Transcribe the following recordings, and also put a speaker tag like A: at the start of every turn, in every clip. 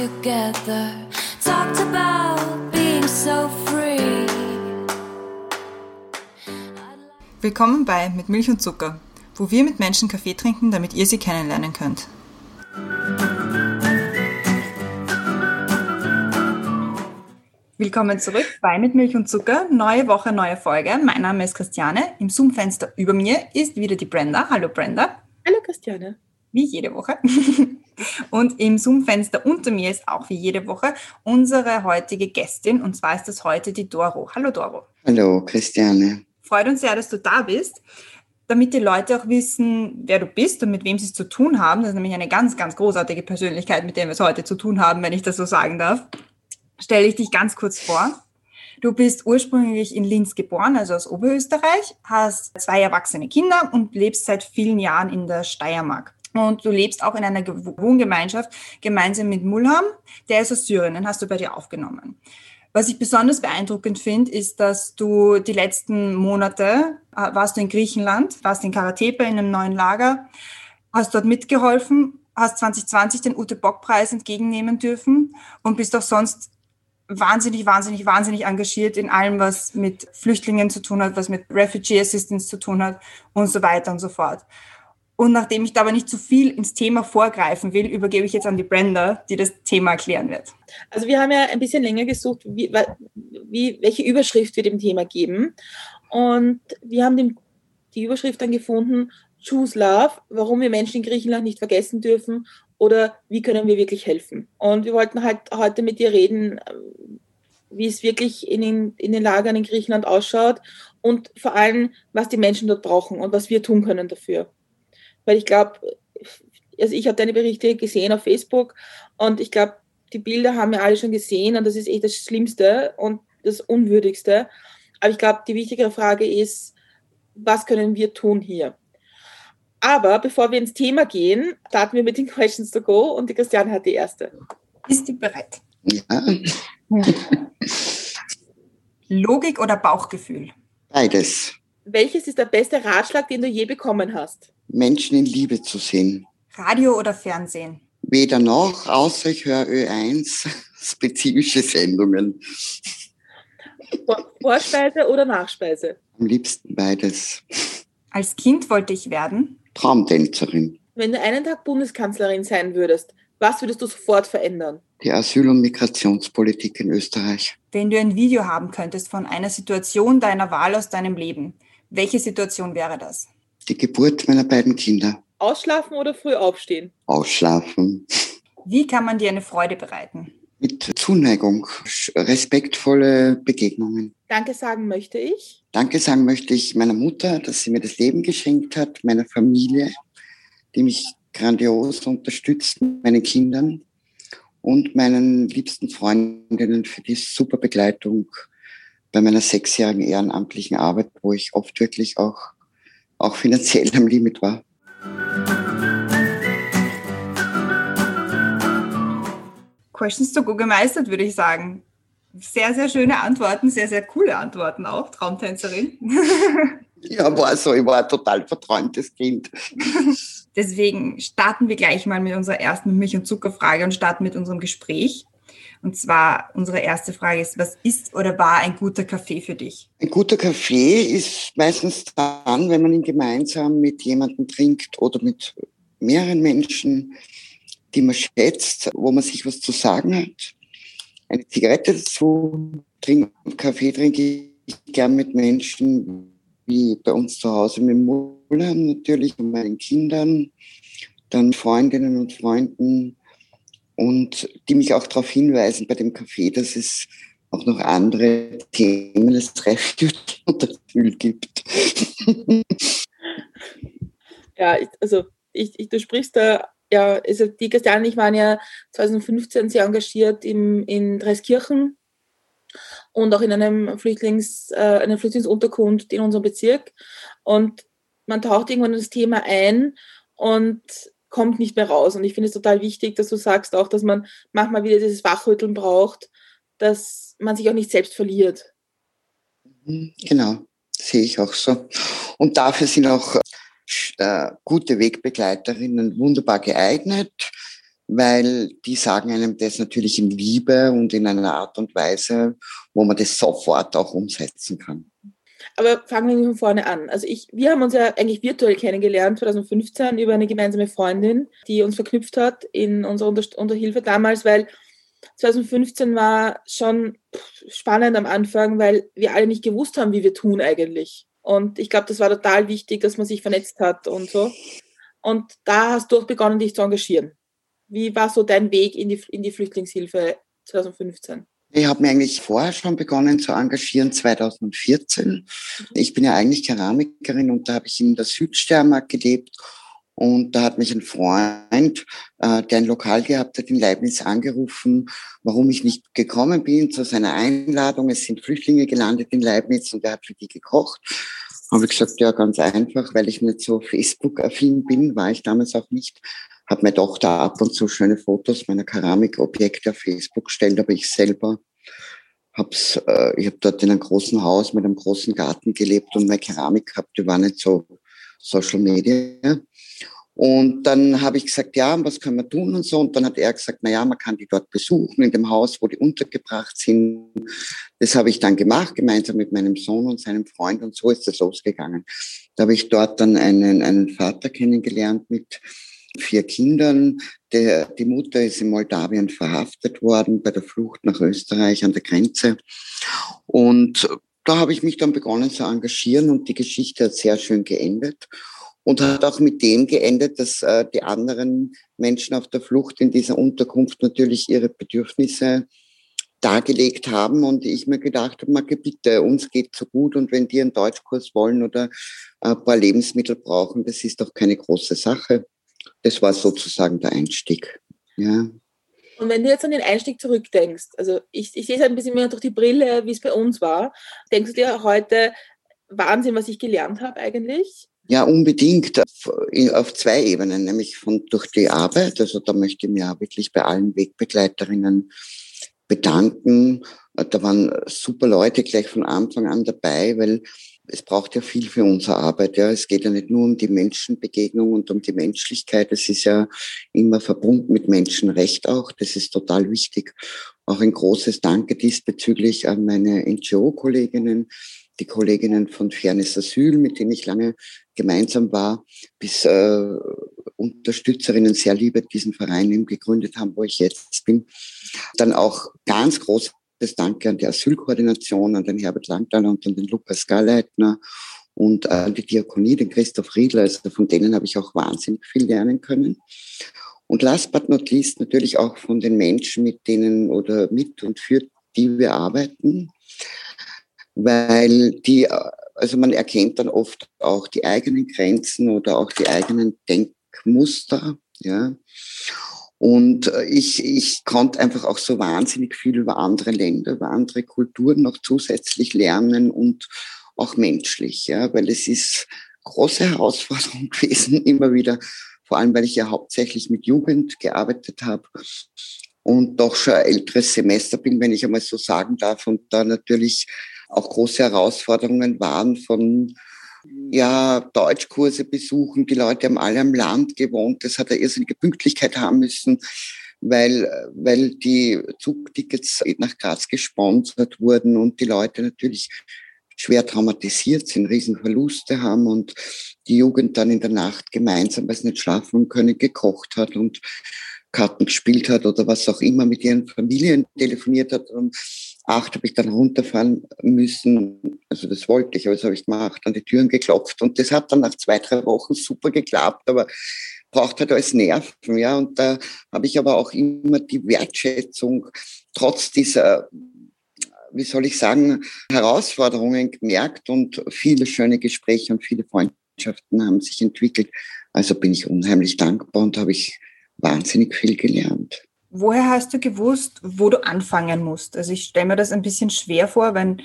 A: together. Talked about being so free.
B: Willkommen bei Mit Milch und Zucker, wo wir mit Menschen Kaffee trinken, damit ihr sie kennenlernen könnt. Willkommen zurück bei Mit Milch und Zucker. Neue Woche, neue Folge. Mein Name ist Christiane. Im Zoom-Fenster über mir ist wieder die Brenda. Hallo Brenda.
C: Hallo Christiane.
B: Wie jede Woche. Und im Zoom-Fenster unter mir ist auch wie jede Woche unsere heutige Gästin. Und zwar ist das heute die Doro. Hallo Doro.
D: Hallo Christiane.
B: Freut uns sehr, dass du da bist. Damit die Leute auch wissen, wer du bist und mit wem sie es zu tun haben. Das ist nämlich eine ganz, ganz großartige Persönlichkeit, mit der wir es heute zu tun haben, wenn ich das so sagen darf stelle ich dich ganz kurz vor. Du bist ursprünglich in Linz geboren, also aus Oberösterreich, hast zwei erwachsene Kinder und lebst seit vielen Jahren in der Steiermark. Und du lebst auch in einer Wohngemeinschaft gemeinsam mit Mulham, der ist aus Syrien, den hast du bei dir aufgenommen. Was ich besonders beeindruckend finde, ist, dass du die letzten Monate äh, warst du in Griechenland, warst in Karatepe in einem neuen Lager, hast dort mitgeholfen, hast 2020 den Ute Bock Preis entgegennehmen dürfen und bist auch sonst wahnsinnig, wahnsinnig, wahnsinnig engagiert in allem, was mit Flüchtlingen zu tun hat, was mit Refugee Assistance zu tun hat und so weiter und so fort. Und nachdem ich da aber nicht zu viel ins Thema vorgreifen will, übergebe ich jetzt an die Brenda, die das Thema erklären wird.
C: Also wir haben ja ein bisschen länger gesucht, wie, wie, welche Überschrift wir dem Thema geben. Und wir haben den, die Überschrift dann gefunden, Choose Love, warum wir Menschen in Griechenland nicht vergessen dürfen oder wie können wir wirklich helfen. Und wir wollten halt heute mit dir reden, wie es wirklich in den, in den Lagern in Griechenland ausschaut und vor allem, was die Menschen dort brauchen und was wir tun können dafür. Weil ich glaube, also ich habe deine Berichte gesehen auf Facebook und ich glaube, die Bilder haben wir alle schon gesehen und das ist echt das Schlimmste und das Unwürdigste. Aber ich glaube, die wichtigere Frage ist, was können wir tun hier? Aber bevor wir ins Thema gehen, starten wir mit den Questions to Go und die Christiane hat die erste.
B: Ist die bereit?
D: Ja.
B: Logik oder Bauchgefühl?
D: Beides.
C: Welches ist der beste Ratschlag, den du je bekommen hast?
D: Menschen in Liebe zu sehen.
B: Radio oder Fernsehen?
D: Weder noch, außer ich höre Ö1 spezifische Sendungen.
C: Vorspeise oder Nachspeise?
D: Am liebsten beides.
B: Als Kind wollte ich werden?
D: Traumtänzerin.
C: Wenn du einen Tag Bundeskanzlerin sein würdest, was würdest du sofort verändern?
D: Die Asyl- und Migrationspolitik in Österreich.
B: Wenn du ein Video haben könntest von einer Situation deiner Wahl aus deinem Leben, welche Situation wäre das?
D: Die Geburt meiner beiden Kinder.
C: Ausschlafen oder früh aufstehen?
D: Ausschlafen.
B: Wie kann man dir eine Freude bereiten?
D: Mit Zuneigung, respektvolle Begegnungen.
C: Danke sagen möchte ich.
D: Danke sagen möchte ich meiner Mutter, dass sie mir das Leben geschenkt hat, meiner Familie, die mich grandios unterstützt, meinen Kindern und meinen liebsten Freundinnen für die super Begleitung bei meiner sechsjährigen ehrenamtlichen Arbeit, wo ich oft wirklich auch, auch finanziell am Limit war.
B: Questions to go gemeistert, würde ich sagen. Sehr, sehr schöne Antworten, sehr, sehr coole Antworten auch, Traumtänzerin.
D: Ja, war so, ich war ein total verträumtes Kind.
B: Deswegen starten wir gleich mal mit unserer ersten Milch- und Zuckerfrage und starten mit unserem Gespräch. Und zwar unsere erste Frage ist, was ist oder war ein guter Kaffee für dich?
D: Ein guter Kaffee ist meistens dann, wenn man ihn gemeinsam mit jemandem trinkt oder mit mehreren Menschen, die man schätzt, wo man sich was zu sagen hat. Eine Zigarette dazu, trink, Kaffee trinke ich gern mit Menschen, wie bei uns zu Hause mit Mullern natürlich und meinen Kindern, dann Freundinnen und Freunden und die mich auch darauf hinweisen bei dem Kaffee, dass es auch noch andere Themen als Refuge und Asyl gibt.
C: ja, also ich, ich, du sprichst da, ja, also die Christiane ich waren ja 2015 sehr engagiert im, in Dreiskirchen und auch in einem Flüchtlings, äh, einer Flüchtlingsunterkunft in unserem Bezirk. Und man taucht irgendwann in das Thema ein und kommt nicht mehr raus. Und ich finde es total wichtig, dass du sagst auch, dass man manchmal wieder dieses Wachrütteln braucht, dass man sich auch nicht selbst verliert.
D: Mhm, genau, sehe ich auch so. Und dafür sind auch äh, gute Wegbegleiterinnen wunderbar geeignet. weil die sagen einem das natürlich in Liebe und in einer Art und Weise, wo man das sofort auch umsetzen kann.
C: Aber fangen wir von vorne an. Also ich, wir haben uns ja eigentlich virtuell kennengelernt 2015 über eine gemeinsame Freundin, die uns verknüpft hat in unserer Unterhilfe damals, weil 2015 war schon spannend am Anfang, weil wir alle nicht gewusst haben, wie wir tun eigentlich. Und ich glaube, das war total wichtig, dass man sich vernetzt hat und so. Und da hast du auch begonnen, dich zu engagieren. Wie war so dein Weg in die, in die Flüchtlingshilfe 2015?
D: Ich habe mir eigentlich vorher schon begonnen zu engagieren, 2014. Ich bin ja eigentlich Keramikerin und da habe ich in der Südsteiermark gelebt. Und da hat mich ein Freund, äh, der ein Lokal gehabt hat, in Leibniz angerufen, warum ich nicht gekommen bin zu seiner Einladung. Es sind Flüchtlinge gelandet in Leibniz und er hat für die gekocht. Habe ich gesagt, ja, ganz einfach, weil ich nicht so Facebook-affin bin, war ich damals auch nicht habe meine Tochter ab und zu schöne Fotos meiner Keramikobjekte auf Facebook gestellt, aber ich selber hab's, äh, ich habe dort in einem großen Haus mit einem großen Garten gelebt und meine Keramik gehabt, die war nicht so Social Media. Und dann habe ich gesagt, ja, was können wir tun und so. Und dann hat er gesagt, na ja, man kann die dort besuchen in dem Haus, wo die untergebracht sind. Das habe ich dann gemacht, gemeinsam mit meinem Sohn und seinem Freund. Und so ist es losgegangen. Da habe ich dort dann einen, einen Vater kennengelernt mit vier Kindern. Der, die Mutter ist in Moldawien verhaftet worden bei der Flucht nach Österreich an der Grenze. Und da habe ich mich dann begonnen zu engagieren und die Geschichte hat sehr schön geendet und hat auch mit dem geendet, dass äh, die anderen Menschen auf der Flucht in dieser Unterkunft natürlich ihre Bedürfnisse dargelegt haben und ich mir gedacht habe, Marke, bitte, uns geht so gut und wenn die einen Deutschkurs wollen oder ein paar Lebensmittel brauchen, das ist doch keine große Sache das war sozusagen der Einstieg. Ja.
C: Und wenn du jetzt an den Einstieg zurückdenkst, also ich, ich sehe es ein bisschen mehr durch die Brille, wie es bei uns war, denkst du dir heute, Wahnsinn, was ich gelernt habe eigentlich?
D: Ja, unbedingt auf zwei Ebenen, nämlich von durch die Arbeit. Also da möchte ich mich auch wirklich bei allen Wegbegleiterinnen bedanken. Da waren super Leute gleich von Anfang an dabei, weil es braucht ja viel für unsere Arbeit. Ja, es geht ja nicht nur um die Menschenbegegnung und um die Menschlichkeit. Es ist ja immer verbunden mit Menschenrecht auch. Das ist total wichtig. Auch ein großes Danke diesbezüglich an meine NGO-Kolleginnen, die Kolleginnen von Fairness Asyl, mit denen ich lange gemeinsam war, bis äh, Unterstützerinnen sehr liebe diesen Verein eben gegründet haben, wo ich jetzt bin. Dann auch ganz groß das Danke an die Asylkoordination, an den Herbert Langtaler und an den Lukas Galleitner und an die Diakonie, den Christoph Riedler. Also von denen habe ich auch wahnsinnig viel lernen können. Und last but not least natürlich auch von den Menschen, mit denen oder mit und für die wir arbeiten, weil die, also man erkennt dann oft auch die eigenen Grenzen oder auch die eigenen Denkmuster, ja. Und äh, ich, ich konnte einfach auch so wahnsinnig viel über andere Länder, über andere Kulturen noch zusätzlich lernen und auch menschlich, ja, weil es ist große Herausforderung gewesen, immer wieder, vor allem weil ich ja hauptsächlich mit Jugend gearbeitet habe und doch schon ein älteres Semester bin, wenn ich einmal so sagen darf, und da natürlich auch große Herausforderungen waren von ja, Deutschkurse besuchen. Die Leute haben alle am Land gewohnt. Das hat eine irrsinnige Pünktlichkeit haben müssen, weil, weil die Zugtickets nach Graz gesponsert wurden und die Leute natürlich schwer traumatisiert sind, Riesenverluste haben und die Jugend dann in der Nacht gemeinsam, weil sie nicht schlafen können, gekocht hat und Karten gespielt hat oder was auch immer mit ihren Familien telefoniert hat. Und acht habe ich dann runterfahren müssen. Also das wollte ich, aber das habe ich gemacht, an die Türen geklopft. Und das hat dann nach zwei, drei Wochen super geklappt, aber braucht halt alles Nerven. Ja, und da habe ich aber auch immer die Wertschätzung trotz dieser wie soll ich sagen, Herausforderungen gemerkt und viele schöne Gespräche und viele Freundschaften haben sich entwickelt. Also bin ich unheimlich dankbar und habe ich wahnsinnig viel gelernt.
B: Woher hast du gewusst, wo du anfangen musst? Also ich stelle mir das ein bisschen schwer vor, wenn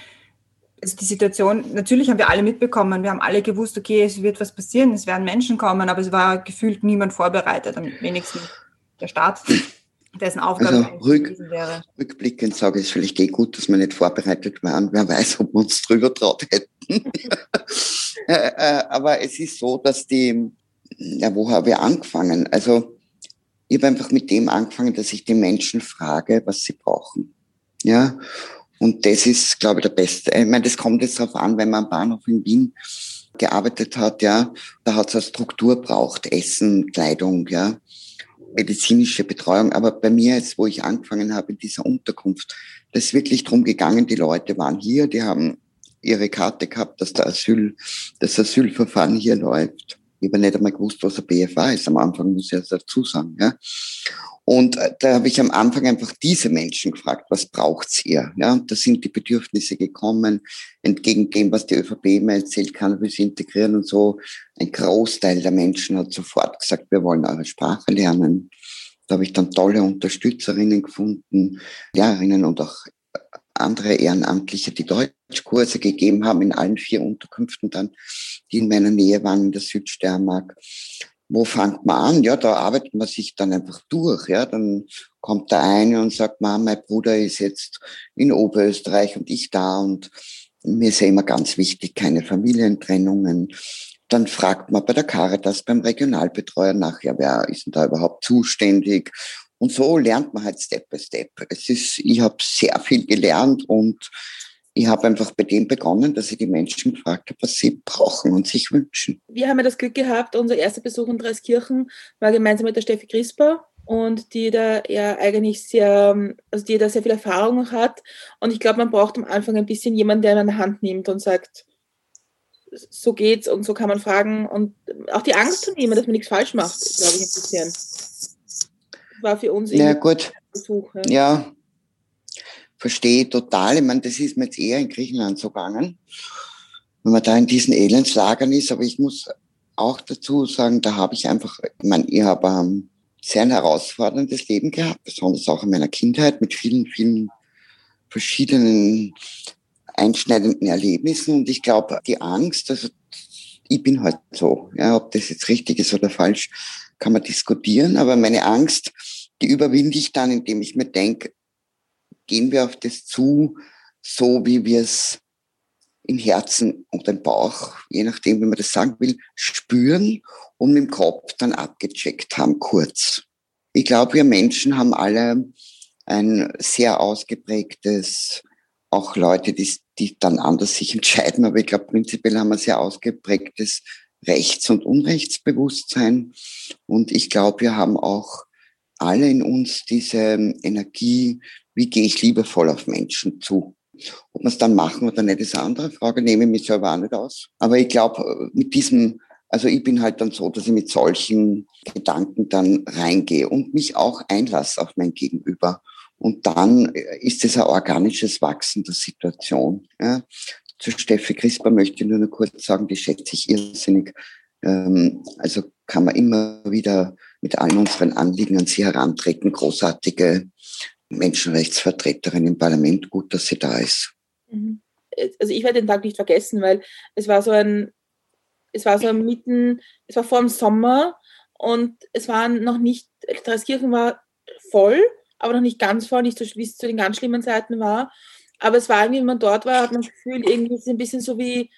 B: also die Situation, natürlich haben wir alle mitbekommen, wir haben alle gewusst, okay, es wird was passieren, es werden Menschen kommen, aber es war gefühlt niemand vorbereitet, am wenigsten der Staat, dessen Aufgabe
D: also rück, wäre. Rückblickend sage ich es vielleicht eh gut, dass wir nicht vorbereitet waren. Wer weiß, ob wir uns drüber traut hätten. Äh, äh, aber es ist so, dass die, ja, wo haben wir angefangen? Also Ich habe einfach mit dem angefangen, dass ich die Menschen frage, was sie brauchen. Ja, und das ist, glaube ich, der beste. Ich meine, das kommt jetzt darauf an, wenn man am Bahnhof in Wien gearbeitet hat, ja, da hat es eine Struktur braucht, Essen, Kleidung, ja, medizinische Betreuung. Aber bei mir jetzt, wo ich angefangen habe in dieser Unterkunft, das ist wirklich drum gegangen, die Leute waren hier, die haben ihre Karte gehabt, dass der Asyl, das Asylverfahren hier läuft. Ich habe nicht einmal gewusst, was ein BFA ist. Am Anfang muss ich das dazu sagen. Ja. Und äh, da habe ich am Anfang einfach diese Menschen gefragt, was braucht's ihr? Ja, und da sind die Bedürfnisse gekommen, entgegen dem, was die ÖVP mir erzählt sie integrieren und so. Ein Großteil der Menschen hat sofort gesagt, wir wollen eure Sprache lernen. Da habe ich dann tolle Unterstützerinnen gefunden, Lehrerinnen und auch andere Ehrenamtliche, die Deutschkurse gegeben haben in allen vier Unterkünften dann, die in meiner Nähe waren in der Südsteiermark. Wo fängt man an? Ja, da arbeitet man sich dann einfach durch. Ja, dann kommt der eine und sagt, Mama, mein Bruder ist jetzt in Oberösterreich und ich da und mir ist ja immer ganz wichtig, keine Familientrennungen. Dann fragt man bei der Caritas, beim Regionalbetreuer nach, ja, wer ist denn da überhaupt zuständig? Und so lernt man halt Step by Step. Es ist, ich habe sehr viel gelernt und ich habe einfach bei dem begonnen, dass ich die Menschen gefragt habe, was sie brauchen und sich wünschen.
C: Wir haben ja das Glück gehabt, unser erster Besuch in Dreiskirchen war gemeinsam mit der Steffi Crisper und die da ja eigentlich sehr, also die da sehr viel Erfahrung hat. Und ich glaube, man braucht am Anfang ein bisschen jemanden, der eine Hand nimmt und sagt, so geht's und so kann man fragen und auch die Angst zu nehmen, dass man nichts falsch macht, glaube ich, ein bisschen. War für uns
D: ja, gut. Besuch. Ja. ja, verstehe total. Ich meine, das ist mir jetzt eher in Griechenland so gegangen, wenn man da in diesen Elendslagern ist. Aber ich muss auch dazu sagen, da habe ich einfach, ich meine, ich habe ein sehr ein herausforderndes Leben gehabt, besonders auch in meiner Kindheit mit vielen, vielen verschiedenen einschneidenden Erlebnissen. Und ich glaube, die Angst, also ich bin halt so, ja, ob das jetzt richtig ist oder falsch, kann man diskutieren. Aber meine Angst, die überwinde ich dann, indem ich mir denke, gehen wir auf das zu, so wie wir es im Herzen und im Bauch, je nachdem, wie man das sagen will, spüren und dem Kopf dann abgecheckt haben, kurz. Ich glaube, wir Menschen haben alle ein sehr ausgeprägtes, auch Leute, die, die dann anders sich entscheiden, aber ich glaube, prinzipiell haben wir sehr ausgeprägtes Rechts- und Unrechtsbewusstsein. Und ich glaube, wir haben auch alle in uns diese Energie, wie gehe ich liebevoll auf Menschen zu. Ob wir es dann machen oder nicht, ist eine andere Frage, nehme ich mich selber auch nicht aus. Aber ich glaube, mit diesem, also ich bin halt dann so, dass ich mit solchen Gedanken dann reingehe und mich auch einlasse auf mein Gegenüber. Und dann ist es ein organisches Wachsen der Situation. Ja. Zu Steffi Crisper möchte ich nur noch kurz sagen, die schätze ich irrsinnig. Ähm, also kann man immer wieder mit allen unseren Anliegen an sie herantreten. Großartige Menschenrechtsvertreterin im Parlament. Gut, dass sie da ist.
C: Mhm. Also ich werde den Tag nicht vergessen, weil es war so ein, es war so mitten, es war vor dem Sommer und es war noch nicht, Dreiskirchen war voll, aber noch nicht ganz voll, nicht so, wie es zu den ganz schlimmen Zeiten war. Aber es war irgendwie, wenn man dort war, hat man das Gefühl, irgendwie ist es ein bisschen so wie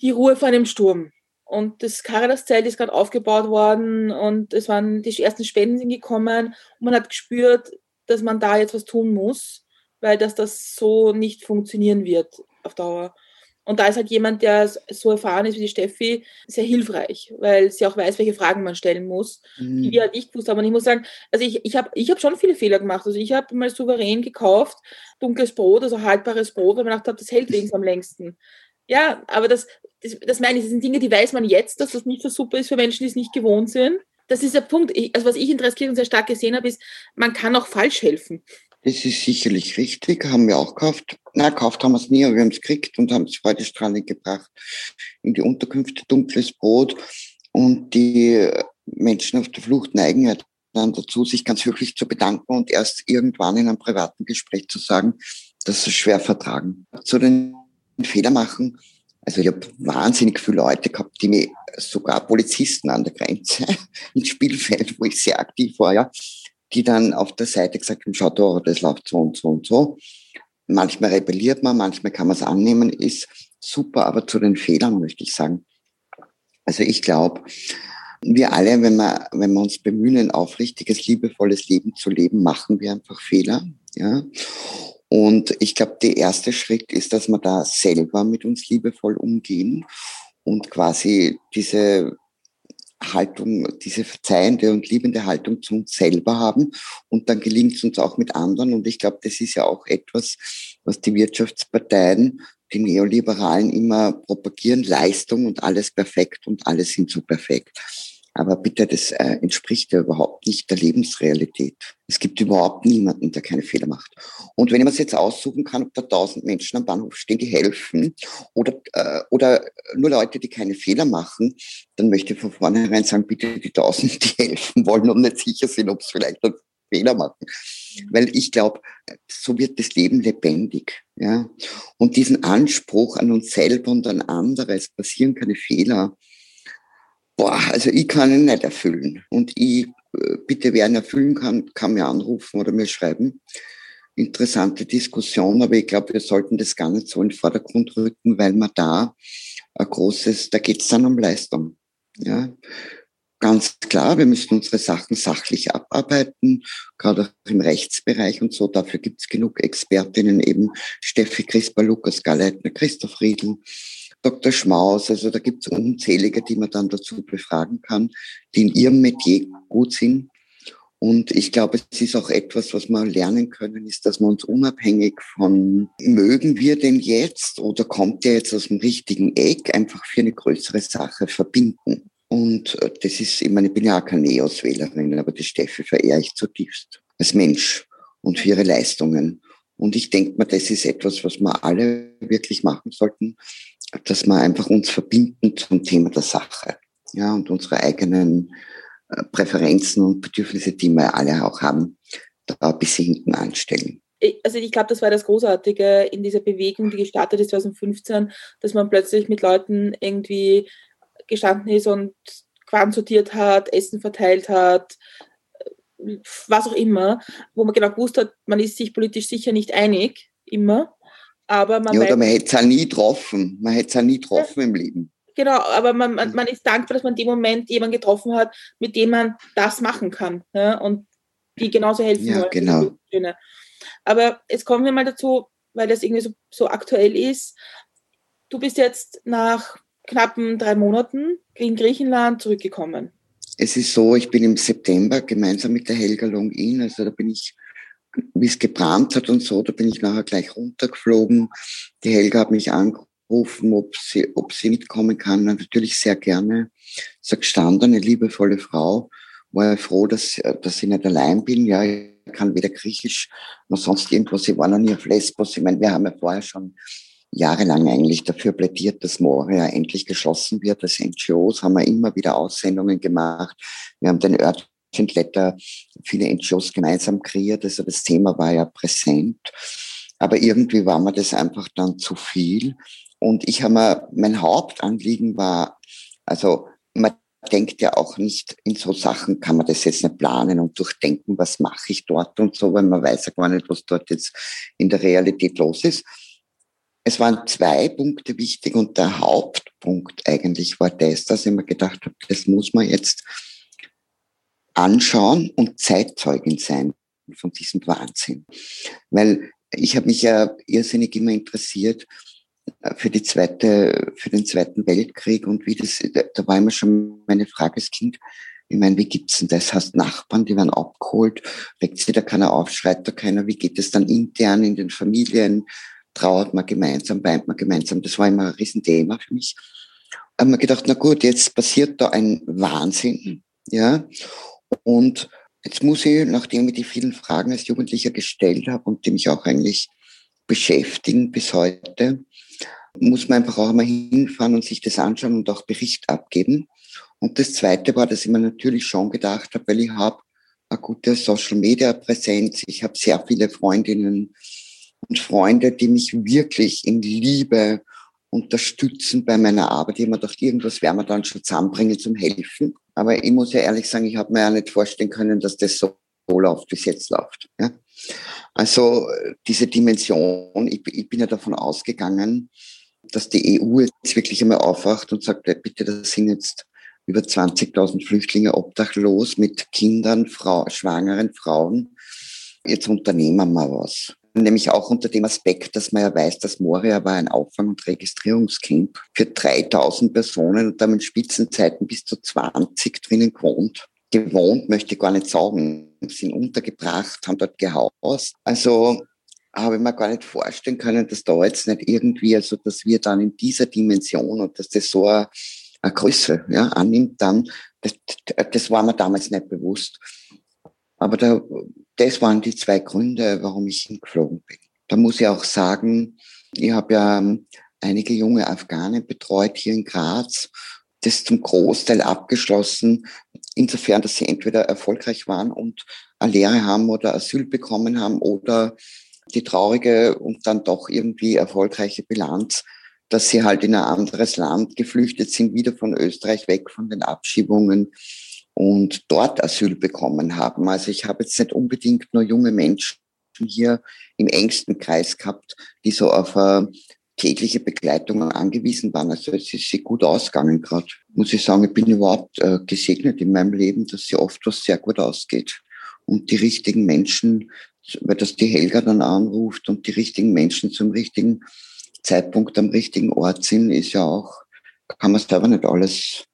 C: die Ruhe vor einem Sturm. Und das Caritas-Zelt ist gerade aufgebaut worden und es waren die ersten Spenden sind gekommen und man hat gespürt, dass man da jetzt was tun muss, weil dass das so nicht funktionieren wird auf Dauer. Und da ist halt jemand, der so erfahren ist wie die Steffi, sehr hilfreich, weil sie auch weiß, welche Fragen man stellen muss, mhm. die wir halt nicht gewusst haben. Und ich muss sagen, also ich, ich habe ich hab schon viele Fehler gemacht. Also ich habe mal souverän gekauft, dunkles Brot, also haltbares Brot, weil man gedacht habe, das hält wenigstens am längsten. Ja, aber das, das, das meine ich, das sind Dinge, die weiß man jetzt, dass das nicht so super ist für Menschen, die es nicht gewohnt sind das ist der Punkt. Ich, also was ich in Dreiskirchen sehr stark gesehen habe, ist, man kann auch falsch helfen.
D: Das ist sicherlich richtig, haben wir auch gekauft. Na, gekauft haben wir es nie, aber wir haben es gekriegt und haben es freudestrahlend gebracht in die Unterkünfte, dunkles Brot. Und die Menschen auf der Flucht neigen ja dann dazu, sich ganz höflich zu bedanken und erst irgendwann in einem privaten Gespräch zu sagen, dass sie schwer vertragen. Zu den Fehler machen, also ich habe wahnsinnig viele Leute gehabt, die mir sogar Polizisten an der Grenze ins Spielfeld, wo ich sehr aktiv war, ja, die dann auf der Seite gesagt haben, schau da, das läuft so und so und so. Manchmal rebelliert man, manchmal kann man es annehmen, ist super, aber zu den Fehlern möchte ich sagen. Also ich glaube, Wir alle, wenn wir, wenn wir uns bemühen, ein aufrichtiges, liebevolles Leben zu leben, machen wir einfach Fehler. Ja. Und ich glaube, der erste Schritt ist, dass wir da selber mit uns liebevoll umgehen und quasi diese Haltung, diese verzeihende und liebende Haltung zu uns selber haben. Und dann gelingt es uns auch mit anderen. Und ich glaube, das ist ja auch etwas, was die Wirtschaftsparteien, die Neoliberalen immer propagieren, Leistung und alles perfekt und alle sind so perfekt. Aber bitte, das äh, entspricht ja überhaupt nicht der Lebensrealität. Es gibt überhaupt niemanden, der keine Fehler macht. Und wenn ich mir jetzt aussuchen kann, ob da tausend Menschen am Bahnhof stehen, die helfen, oder, äh, oder nur Leute, die keine Fehler machen, dann möchte ich von vornherein sagen, bitte die tausend, die helfen wollen und nicht sicher sind, ob es vielleicht einen Fehler machen. Weil ich glaube, so wird das Leben lebendig. Ja? Und diesen Anspruch an uns selber und an andere, es passieren keine Fehler, Boah, also ich kann ihn nicht erfüllen. Und ich, äh, bitte, wer ihn erfüllen kann, kann mir anrufen oder mir schreiben. Interessante Diskussion, aber ich glaube, wir sollten das gar nicht so in den Vordergrund rücken, weil man da ein großes, da geht es dann um Leistung. Ja, ganz klar, wir müssen unsere Sachen sachlich abarbeiten, gerade auch im Rechtsbereich und so. Dafür gibt es genug Expertinnen, eben Steffi Crisper, Lukas Galleitner, Christoph Riedl, Dr. Schmaus. Also da gibt es unzählige, die man dann dazu befragen kann, die in ihrem Metier gut sind. Und ich glaube, es ist auch etwas, was wir lernen können, ist, dass wir uns unabhängig von, mögen wir denn jetzt oder kommt der jetzt aus dem richtigen Eck, einfach für eine größere Sache verbinden. Und äh, das ist, ich meine, ich bin ja auch keine Neos-Wählerin, aber die Steffi verehre ich zutiefst als Mensch und für ihre Leistungen. Und ich denke mal, das ist etwas, was wir alle wirklich machen sollten, dass wir einfach uns verbinden zum Thema der Sache. Ja, und unsere eigenen äh, Präferenzen und Bedürfnisse, die wir alle auch haben, da ein bisschen hinten anstellen.
C: Also ich glaube, das war das Großartige in dieser Bewegung, die gestartet ist 2015, dass man plötzlich mit Leuten irgendwie gestanden ist und Quaren sortiert hat, Essen verteilt hat, äh, was auch immer, wo man genau gewusst hat, man ist sich politisch sicher nicht einig, immer. Aber man
D: ja, oder man hätte es auch nie getroffen. Man hätte es auch nie getroffen ja. im Leben.
C: Genau, aber man, man, man, ist dankbar, dass man in dem Moment jemanden getroffen hat, mit dem man das machen kann ja, und die genauso helfen
D: ja,
C: wollen.
D: Genau.
C: Aber jetzt kommen wir mal dazu, weil das irgendwie so, so aktuell ist. Du bist jetzt nach knappen drei Monaten in Griechenland zurückgekommen.
D: Es ist so, ich bin im September gemeinsam mit der Helga Long-In, also da bin ich wie es gebrannt hat und so, da bin ich nachher gleich runtergeflogen. Die Helga hat mich angerufen, ob sie, ob sie mitkommen kann. Natürlich sehr gerne. Sie gestanden, eine liebevolle Frau. War ja froh, dass, dass ich nicht allein bin. Ja, ich kann weder Griechisch noch sonst irgendwas. Ich war noch nie auf Lesbos. Ich meine, wir haben ja vorher schon jahrelang eigentlich dafür plädiert, dass Moria endlich geschlossen wird. Als NGOs haben wir immer wieder Aussendungen gemacht. Wir haben den Ört Letter viele NGOs gemeinsam kreiert. Also das Thema war ja präsent. Aber irgendwie war mir das einfach dann zu viel. Und ich habe mir, mein Hauptanliegen war, also man denkt ja auch nicht, in so Sachen kann man das jetzt nicht planen und durchdenken, was mache ich dort und so, weil man weiß ja gar nicht, was dort jetzt in der Realität los ist. Es waren zwei Punkte wichtig und der Hauptpunkt eigentlich war das, dass ich mir gedacht habe, das muss man jetzt anschauen und Zeitzeugin sein von diesem Wahnsinn. Weil ich habe mich ja irrsinnig immer interessiert äh, für die zweite, für den Zweiten Weltkrieg und wie das, da war immer schon meine Frage als Kind, ich meine, wie gibt's denn das? Hast Nachbarn, die werden abgeholt, regt sich da keiner auf, schreit da keiner, wie geht es dann intern in den Familien? Trauert man gemeinsam, weint man gemeinsam? Das war immer ein Riesenthema für mich. Aber man gedacht, na gut, jetzt passiert da ein Wahnsinn, ja. Und jetzt muss ich, nachdem ich die vielen Fragen als Jugendlicher gestellt habe und die mich auch eigentlich beschäftigen bis heute, muss man einfach auch einmal hinfahren und sich das anschauen und auch Bericht abgeben. Und das Zweite war, dass ich mir natürlich schon gedacht habe, weil ich habe eine gute Social-Media-Präsenz, ich habe sehr viele Freundinnen und Freunde, die mich wirklich in Liebe unterstützen bei meiner Arbeit. Ich habe mir gedacht, irgendwas werden wir dann schon zusammenbringen zum Helfen. Aber ich muss ja ehrlich sagen, ich habe mir ja nicht vorstellen können, dass das so läuft, wie es jetzt läuft. Ja? Also diese Dimension, ich, ich bin ja davon ausgegangen, dass die EU jetzt wirklich einmal aufwacht und sagt, bitte, das sind jetzt über 20.000 Flüchtlinge obdachlos mit Kindern, Frau, schwangeren Frauen. Jetzt unternehmen wir was. Nämlich auch unter dem Aspekt, dass man ja weiß, dass Moria war ein Auffang- und Registrierungscamp für 3000 Personen und da in Spitzenzeiten bis zu 20 drinnen gewohnt. Gewohnt möchte ich gar nicht sagen, sind untergebracht, haben dort gehaust. Also habe ich mir gar nicht vorstellen können, dass da jetzt nicht irgendwie, also dass wir dann in dieser Dimension und dass das so eine, eine Größe ja, annimmt, dann, das, das war mir damals nicht bewusst. Aber da, das waren die zwei Gründe, warum ich hingeflogen bin. Da muss ich auch sagen, ich habe ja ähm, einige junge Afghanen betreut hier in Graz, das zum Großteil abgeschlossen, insofern, dass sie entweder erfolgreich waren und eine Lehre haben oder Asyl bekommen haben oder die traurige und dann doch irgendwie erfolgreiche Bilanz, dass sie halt in ein anderes Land geflüchtet sind, wieder von Österreich weg von den Abschiebungen und dort Asyl bekommen haben. Also ich habe jetzt nicht unbedingt nur junge Menschen hier im engsten Kreis gehabt, die so auf eine tägliche Begleitung angewiesen waren. Also es ist sie gut ausgegangen gerade. Muss ich sagen, ich bin überhaupt äh, gesegnet in meinem Leben, dass sie oft was sehr gut ausgeht. Und die richtigen Menschen weil das die Helga dann anruft und die richtigen Menschen zum richtigen Zeitpunkt am richtigen Ort sind, ist ja auch, kann man selber nicht alles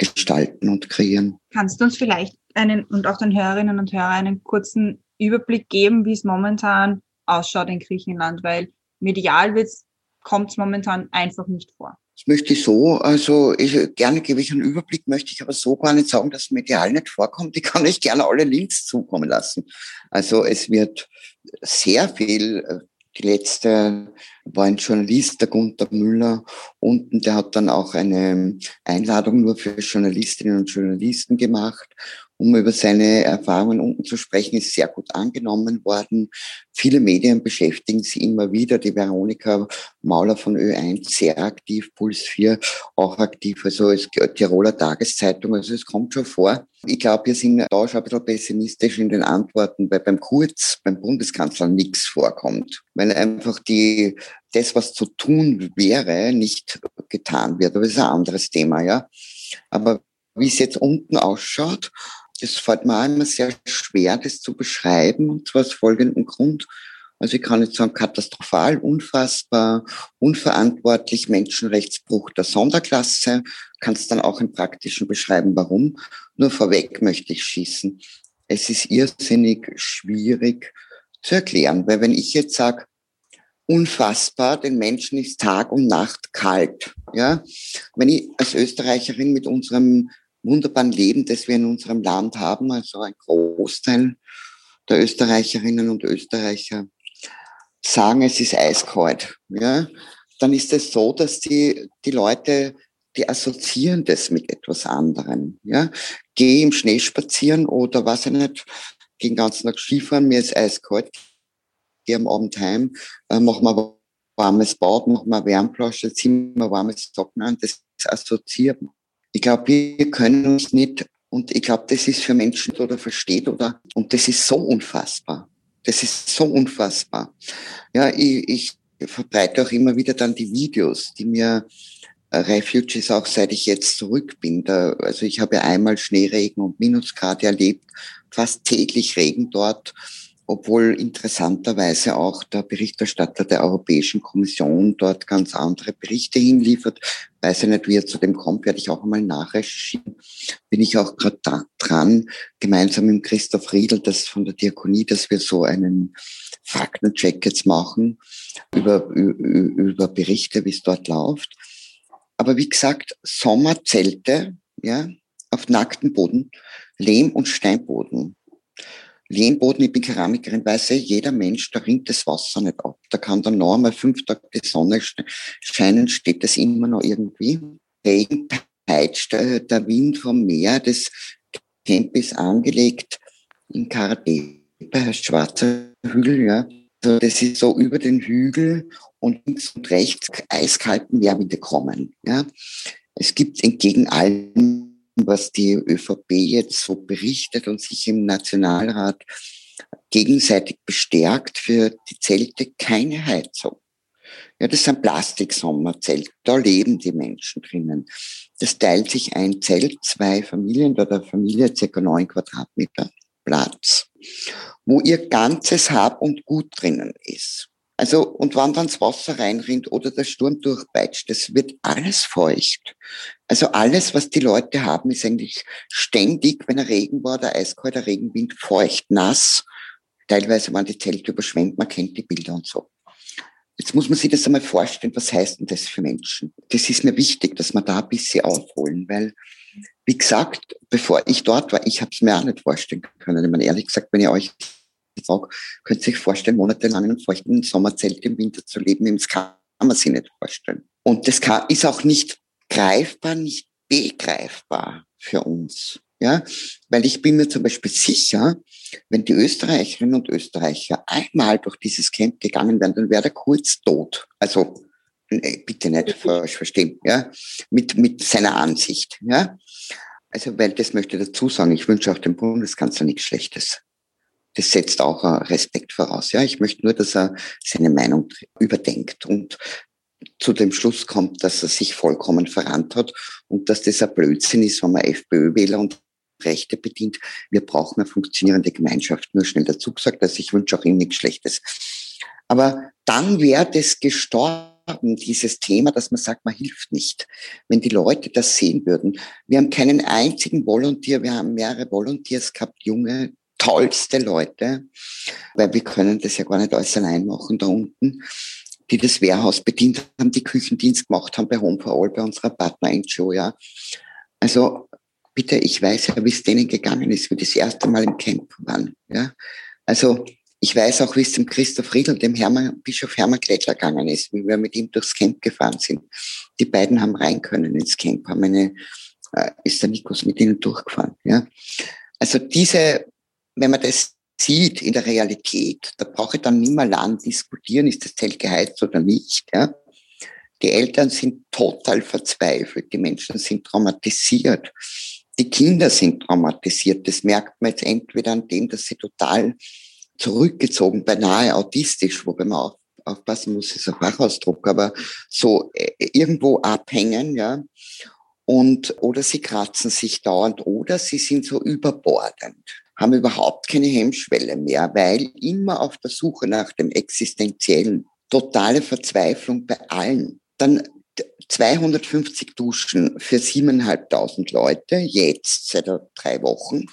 D: gestalten und kreieren.
B: Kannst du uns vielleicht einen und auch den Hörerinnen und Hörern einen kurzen Überblick geben, wie es momentan ausschaut in Griechenland, weil medial kommt es momentan einfach nicht vor.
D: Das möchte ich so, also ich, gerne gebe ich einen Überblick, möchte ich aber so gar nicht sagen, dass medial nicht vorkommt. Ich kann euch gerne alle Links zukommen lassen. Also es wird sehr viel, äh, die letzte war ein Journalist, der Gunther Müller, unten, der hat dann auch eine Einladung nur für Journalistinnen und Journalisten gemacht um über seine Erfahrungen unten zu sprechen, ist sehr gut angenommen worden. Viele Medien beschäftigen sie immer wieder. Die Veronika Mauler von Ö1 sehr aktiv, Puls 4 auch aktiv, also es Tiroler Tageszeitung, also es kommt schon vor. Ich glaube, wir sind da schon ein bisschen pessimistisch in den Antworten, weil beim Kurz, beim Bundeskanzler nichts vorkommt. Weil einfach die, das, was zu tun wäre, nicht getan wird. Aber das ist ein anderes Thema, ja. Aber wie es jetzt unten ausschaut, das fällt mir immer sehr schwer, das zu beschreiben, und zwar aus folgendem Grund. Also ich kann nicht sagen, katastrophal, unfassbar, unverantwortlich, Menschenrechtsbruch der Sonderklasse. Kannst dann auch im Praktischen beschreiben, warum. Nur vorweg möchte ich schießen. Es ist irrsinnig schwierig zu erklären, weil wenn ich jetzt sage, unfassbar, den Menschen ist Tag und Nacht kalt, ja. Wenn ich als Österreicherin mit unserem wunderbaren Leben, das wir in unserem Land haben. Also ein Großteil der Österreicherinnen und Österreicher sagen, es ist eiskalt. Ja? Dann ist es so, dass die, die Leute, die assoziieren das mit etwas anderem. Ja? Geh im Schnee spazieren oder was ich nicht, gehen ganzen Tag Skifahren, mir ist eiskalt, geh am Abend heim, äh, mach mal warmes Bad, mach mal Wärmflasche, zieh mal warmes Socken an, das assoziiert man. Ich glaube, wir können uns nicht, und ich glaube, das ist für Menschen oder versteht oder, und das ist so unfassbar. Das ist so unfassbar. Ja, ich, ich verbreite auch immer wieder dann die Videos, die mir äh, Refugees auch seit ich jetzt zurück bin. Da, also ich habe einmal Schneeregen und Minusgrade erlebt, fast täglich Regen dort obwohl interessanterweise auch der Berichterstatter der Europäischen Kommission dort ganz andere Berichte hinliefert. Weiß ich nicht, wie er zu dem kommt, werde ich auch einmal nachrecherchieren. Bin ich auch gerade dran, gemeinsam mit Christoph Riedel, das von der Diakonie, dass wir so einen Faktencheck jetzt machen über, über Berichte, wie es dort läuft. Aber wie gesagt, Sommerzelte, ja, auf nacktem Boden, Lehm- und Steinboden. Lehmboden, ich bin Keramikerin, weiß ich, jeder Mensch, da rinnt das Wasser nicht ab. Da kann dann noch einmal fünf Tage die Sonne scheinen, steht das immer noch irgendwie. Regen peitscht, äh, der Wind vom Meer, das Camp ist angelegt in Karatepe, heißt schwarzer Hügel, ja. Also das ist so über den Hügel und links und rechts eiskalten Meerwinde kommen, ja. Es gibt entgegen allen was die ÖVP jetzt so berichtet und sich im Nationalrat gegenseitig bestärkt für die Zelte keine Heizung. Ja, das sind Plastiksommerzelte. Da leben die Menschen drinnen. Das teilt sich ein Zelt, zwei Familien, da der Familie circa neun Quadratmeter Platz, wo ihr ganzes Hab und Gut drinnen ist. Also, und wann dann das Wasser reinrinnt oder der Sturm durchpeitscht, das wird alles feucht. Also alles, was die Leute haben, ist eigentlich ständig, wenn ein Regen war, der eiskalter Regenwind, feucht, nass. Teilweise waren die Zelte überschwemmt, man kennt die Bilder und so. Jetzt muss man sich das einmal vorstellen, was heißt denn das für Menschen? Das ist mir wichtig, dass wir da ein bisschen aufholen, weil, wie gesagt, bevor ich dort war, ich habe es mir auch nicht vorstellen können. Ich meine, ehrlich gesagt, wenn ihr euch frage, könnt ihr sich vorstellen, monatelang in einem feuchten Sommerzelt im Winter zu leben? Das kann man sich nicht vorstellen. Und das kann, ist auch nicht greifbar, nicht begreifbar für uns. Ja, weil ich bin mir zum Beispiel sicher, wenn die Österreicherinnen und Österreicher einmal durch dieses Camp gegangen wären, dann wäre er kurz tot. Also, bitte nicht falsch verstehen, ja, mit, mit seiner Ansicht, ja. Also, weil das möchte ich dazu sagen, ich wünsche auch dem Bundeskanzler nichts Schlechtes. Das setzt auch Respekt voraus. Ja, ich möchte nur, dass er seine Meinung überdenkt und zu dem Schluss kommt, dass er sich vollkommen verrannt hat und dass das ein Blödsinn ist, wenn man FPÖ-Wähler und Rechte bedient. Wir brauchen eine funktionierende Gemeinschaft. Nur schnell dazu gesagt, dass ich wünsche auch ihm nichts Schlechtes. Aber dann wäre das gestorben, dieses Thema, dass man sagt, man hilft nicht. Wenn die Leute das sehen würden. Wir haben keinen einzigen Volontier, wir haben mehrere Volunteers gehabt, junge, tollste Leute, weil wir können das ja gar nicht alles allein machen da unten, die das Wehrhaus bedient haben, die Küchendienst gemacht haben bei Home for All, bei unserer Partner-NGO, ja. Also bitte, ich weiß ja, wie es denen gegangen ist, wie das erste Mal im Camp waren. Ja? Also ich weiß auch, wie es dem Christoph Riedl, dem Hermann, Bischof Hermann Klettler gegangen ist, wie wir mit ihm durchs Camp gefahren sind. Die beiden haben rein können ins Camp, haben eine, äh, ist der Nikos mit ihnen durchgefahren. Ja? Also diese, wenn man das sieht in der Realität, da brauche ich dann nicht mehr lang diskutieren, ist das Zelt geheizt oder nicht. Ja? Die Eltern sind total verzweifelt, die Menschen sind traumatisiert. Die Kinder sind traumatisiert. Das merkt man jetzt entweder an dem, dass sie total zurückgezogen, beinahe autistisch, wobei man auch aufpassen muss, ist ein Fachausdruck, aber so äh, irgendwo abhängen, ja. Und, oder sie kratzen sich dauernd oder sie sind so überbordend, haben überhaupt keine Hemmschwelle mehr, weil immer auf der Suche nach dem Existenziellen, totale Verzweiflung bei allen. Dann 250 Duschen für 7.500 Leute, jetzt seit drei Wochen.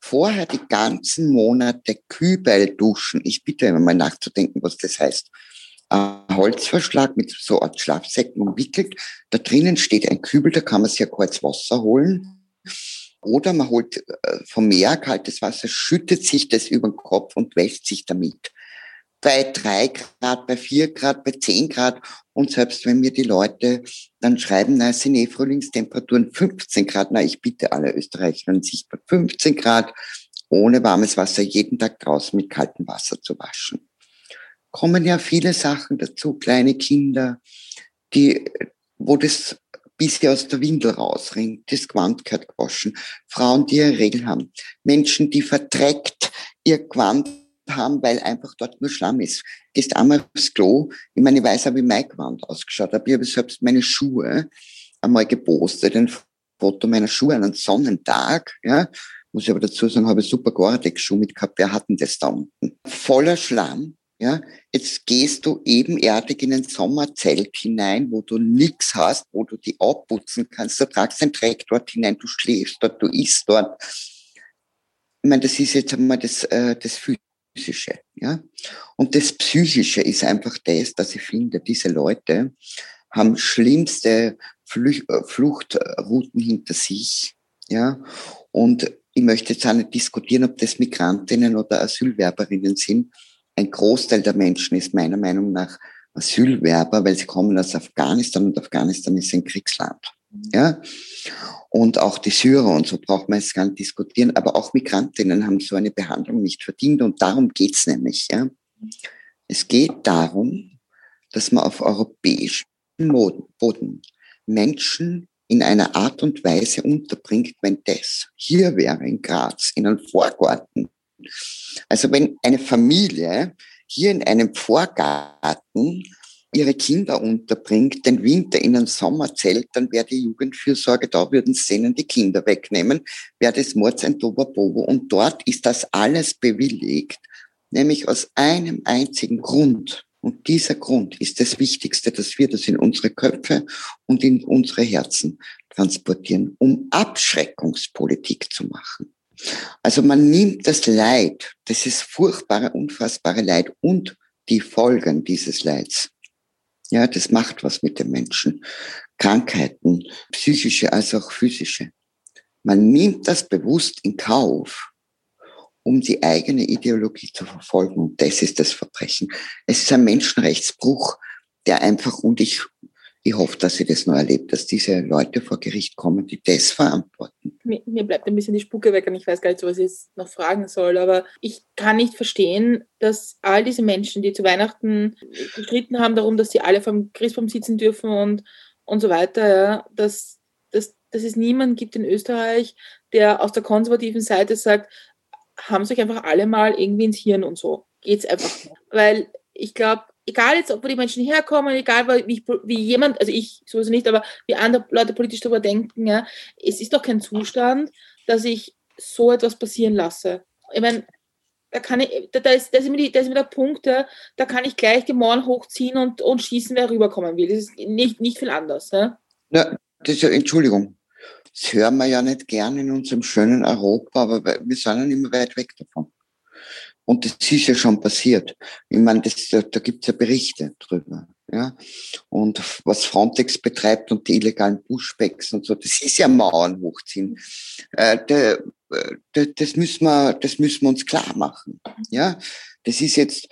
D: Vorher die ganzen Monate Kübelduschen. Ich bitte immer mal nachzudenken, was das heißt. Ein Holzverschlag mit so Art Schlafsäcken umwickelt. Da drinnen steht ein Kübel, da kann man sich ja kurz Wasser holen. Oder man holt äh, vom Meer kaltes Wasser, schüttet sich das über den Kopf und wäscht sich damit bei drei Grad, bei vier Grad, bei zehn Grad. Und selbst wenn mir die Leute dann schreiben, na, es sind eh Frühlingstemperaturen 15 Grad, na, ich bitte alle Österreicherinnen, sich bei 15 Grad ohne warmes Wasser jeden Tag draußen mit kaltem Wasser zu waschen. Kommen ja viele Sachen dazu, kleine Kinder, die, wo das bisher aus der Windel rausringt, das Gewand gehört gewaschen, Frauen, die ihre Regel haben, Menschen, die verdreckt ihr Gewand haben, weil einfach dort nur Schlamm ist. Gehst einmal aufs Klo. Ich meine, ich weiß auch, wie mein Gewand ausgeschaut hat. Ich habe selbst meine Schuhe einmal gepostet, ein Foto meiner Schuhe an einem Sonnentag, ja. Muss ich aber dazu sagen, habe ich super Gore-Tex-Schuhe mit gehabt. Wer hatten das da unten? Voller Schlamm. Ja, jetzt gehst du ebenerdig in ein Sommerzelt hinein, wo du nichts hast, wo du die abputzen kannst. Du tragst den Dreck dort hinein, du schläfst dort, du isst dort. Ich meine, das ist jetzt einmal das, äh, das Physische. Ja? Und das Psychische ist einfach das, dass ich finde, diese Leute haben schlimmste Flüch äh, Fluchtrouten hinter sich. Ja? Und ich möchte jetzt auch nicht diskutieren, ob das Migrantinnen oder Asylwerberinnen sind. Ein Großteil der Menschen ist meiner Meinung nach Asylwerber, weil sie kommen aus Afghanistan und Afghanistan ist ein Kriegsland. Ja? Und auch die Syrer und so braucht man jetzt gar nicht diskutieren, aber auch Migrantinnen haben so eine Behandlung nicht verdient und darum geht's nämlich. Ja? Es geht darum, dass man auf europäischem Boden Menschen in einer Art und Weise unterbringt, wenn das hier wäre in Graz, in einem Vorgarten. Also wenn eine Familie hier in einem Vorgarten ihre Kinder unterbringt, den Winter in ein Sommerzelt, dann wäre die Jugendfürsorge da, würden sie ihnen die Kinder wegnehmen, wäre das Mords ein Tobabobo. Und dort ist das alles bewilligt, nämlich aus einem einzigen Grund. Und dieser Grund ist das Wichtigste, dass wir das in unsere Köpfe und in unsere Herzen transportieren, um Abschreckungspolitik zu machen. Also man nimmt das Leid, das ist furchtbare, unfassbare Leid und die Folgen dieses Leids. Ja, das macht was mit den Menschen. Krankheiten, psychische als auch physische. Man nimmt das bewusst in Kauf, um die eigene Ideologie zu verfolgen. Und das ist das Verbrechen. Es ist ein Menschenrechtsbruch, der einfach, und ich ich hoffe, dass sie das noch erlebt, dass diese Leute vor Gericht kommen, die das verantworten.
C: Mir, mir bleibt ein bisschen die Spucke weg und ich weiß gar nicht, was ich jetzt noch fragen soll, aber ich kann nicht verstehen, dass all diese Menschen, die zu Weihnachten gestritten haben darum, dass sie alle vom Christbaum sitzen dürfen und, und so weiter, ja, dass, dass, dass es niemanden gibt in Österreich, der aus der konservativen Seite sagt, haben sich einfach alle mal irgendwie ins Hirn und so. Geht's einfach. Nicht. Weil ich glaube, egal jetzt, wo die Menschen herkommen, egal wie, wie jemand, also ich sowieso nicht, aber wie andere Leute politisch darüber denken, ja, es ist doch kein Zustand, dass ich so etwas passieren lasse. Ich meine, da kann ich, da, da ist, da ist immer, die, da ist immer der Punkt, da kann ich gleich die Mauern hochziehen und, und schießen, wer rüberkommen will. Das ist nicht, nicht viel anders. Ja?
D: ja, das ist ja, Entschuldigung. Das hören wir ja nicht gern in unserem schönen Europa, aber wir sind ja immer weit weg davon. Und das ist ja schon passiert. Ich meine, das, da, da gibt es ja Berichte drüber. Ja? Und was Frontex betreibt und die illegalen Pushbacks und so, das ist ja Mauern hochziehen. Äh, der, der, das, müssen wir, das müssen wir uns klar machen. Ja? Das ist jetzt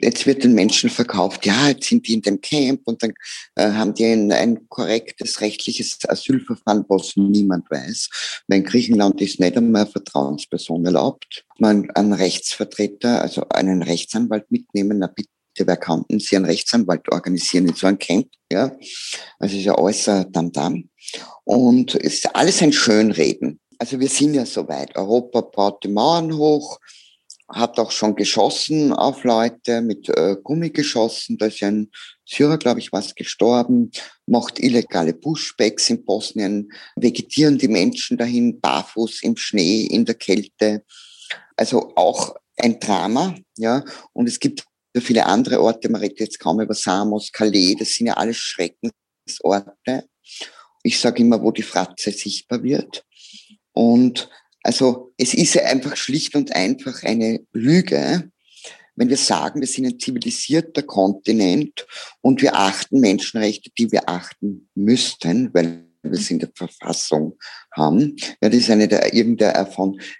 D: jetzt wird den Menschen verkauft, ja, jetzt sind die in dem Camp und dann äh, haben die ein, ein korrektes rechtliches Asylverfahren, was niemand weiß. Weil in Griechenland ist nicht einmal Vertrauensperson erlaubt. Man einen Rechtsvertreter, also einen Rechtsanwalt mitnehmen, na bitte, wer kann Sie einen Rechtsanwalt organisieren in so einem Camp? Ja, also ist ja ein Tamtam. Und ist alles ein Schönreden. Also wir sind ja soweit. Europa baut die Mauern hoch, hat auch schon geschossen auf Leute mit äh, Gummi geschossen. Da ist ja ein Syrer, glaube ich, was gestorben, macht illegale Pushbacks in Bosnien, vegetieren die Menschen dahin barfuß im Schnee, in der Kälte. Also auch ein Drama, ja. Und es gibt viele andere Orte, man redet jetzt kaum über Samos, Calais, das sind ja alles Schreckensorte. Ich sage immer, wo die Fratze sichtbar wird. Und also es ist einfach schlicht und einfach eine Lüge, wenn wir sagen, wir sind ein zivilisierter Kontinent und wir achten Menschenrechte, die wir achten müssten, weil wir es in der Verfassung haben. Ja, das ist eine der irgendein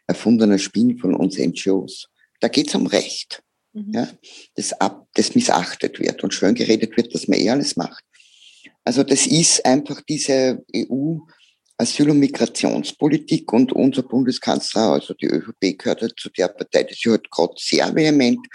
D: erfundener Spin von uns NGOs. Da geht es um Recht, mhm. ja, das, ab, das missachtet wird und schön geredet wird, dass man eh alles macht. Also das ist einfach diese EU- Asyl- und Migrationspolitik und unser Bundeskanzler, also die ÖVP gehört halt zu der Partei, die sich halt gerade sehr vehement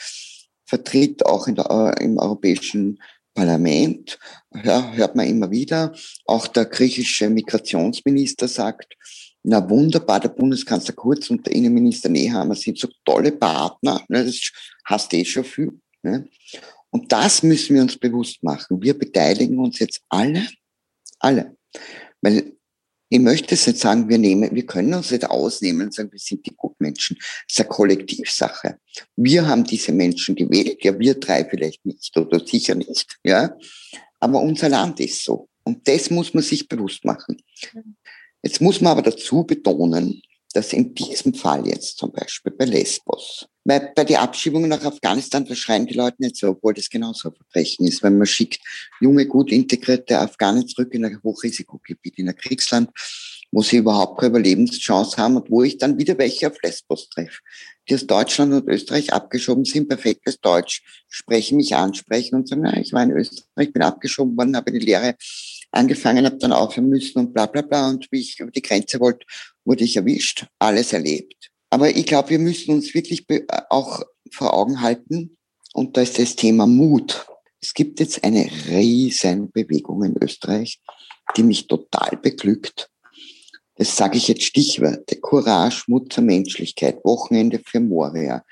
D: vertritt, auch der, äh, im Europäischen Parlament. Ja, hört man immer wieder. Auch der griechische Migrationsminister sagt, na wunderbar, der Bundeskanzler Kurz und der Innenminister Nehammer sind so tolle Partner. Ne, das hast eh schon viel. Ne? Und das müssen wir uns bewusst machen. Wir beteiligen uns jetzt alle, alle. Weil ich möchte es nicht sagen, wir nehmen, wir können uns nicht ausnehmen und sagen, wir sind die Gutmenschen. Es ist eine Kollektivsache. Wir haben diese Menschen gewählt, ja, wir drei vielleicht nicht oder sicher nicht, ja. Aber unser Land ist so. Und das muss man sich bewusst machen. Jetzt muss man aber dazu betonen, dass in diesem Fall jetzt zum Beispiel bei Lesbos, weil bei den Abschiebungen nach Afghanistan, da schreien die Leute nicht so, obwohl das genauso ein Verbrechen ist, wenn man schickt junge, gut integrierte Afghanen zurück in ein Hochrisikogebiet, in ein Kriegsland, wo sie überhaupt keine Überlebenschance haben und wo ich dann wieder welche auf Lesbos treffe, die aus Deutschland und Österreich abgeschoben sind, perfektes Deutsch, sprechen, mich ansprechen und sagen, na, ich war in Österreich, bin abgeschoben worden, habe die Lehre angefangen, habe dann aufhören müssen und bla bla bla. Und wie ich über die Grenze wollte, wurde ich erwischt, alles erlebt. Aber ich glaube, wir müssen uns wirklich auch vor Augen halten, und da ist das Thema Mut. Es gibt jetzt eine riesen Bewegung in Österreich, die mich total beglückt. Das sage ich jetzt Stichworte. Courage, Mut zur Menschlichkeit, Wochenende für Moria,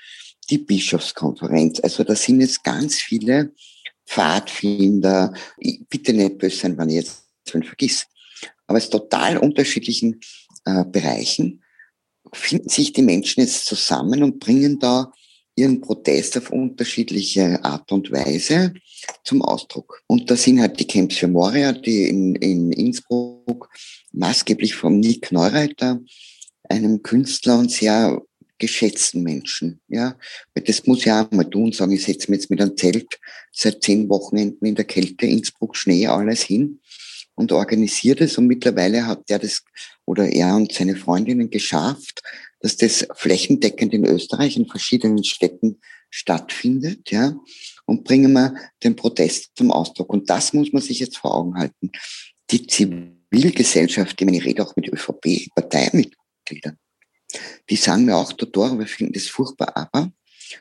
D: die Bischofskonferenz. Also da sind jetzt ganz viele Pfadfinder, ich, bitte nicht böse sein, wenn ich jetzt vergiss. Aber aus total unterschiedlichen äh, Bereichen finden sich die Menschen jetzt zusammen und bringen da ihren Protest auf unterschiedliche Art und Weise zum Ausdruck. Und da sind halt die Camps für Moria, die in, in Innsbruck maßgeblich vom Nick Neureiter, einem Künstler und sehr geschätzten Menschen. Ja, weil das muss ja auch mal tun, sagen, ich setze mir jetzt mit einem Zelt seit zehn Wochenenden in der Kälte, Innsbruck, Schnee, alles hin und organisiert es. Und mittlerweile hat der das oder er und seine Freundinnen geschafft, dass das flächendeckend in Österreich in verschiedenen Städten stattfindet, ja, und bringen wir den Protest zum Ausdruck. Und das muss man sich jetzt vor Augen halten. Die Zivilgesellschaft, ich meine, ich rede auch mit ÖVP-Parteimitgliedern, die sagen mir auch, Dodora, wir finden das furchtbar, aber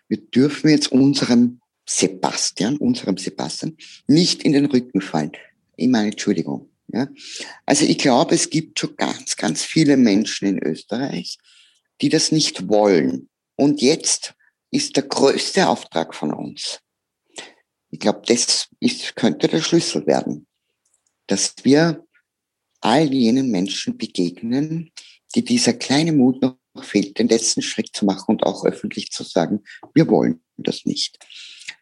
D: wir dürfen jetzt unserem Sebastian, unserem Sebastian, nicht in den Rücken fallen. Ich meine, Entschuldigung. Ja? Also ich glaube, es gibt schon ganz, ganz viele Menschen in Österreich, die das nicht wollen. Und jetzt ist der größte Auftrag von uns. Ich glaube, das ist, könnte der Schlüssel werden, dass wir all jenen Menschen begegnen, die dieser kleine Mut noch fehlt, den letzten Schritt zu machen und auch öffentlich zu sagen, wir wollen das nicht.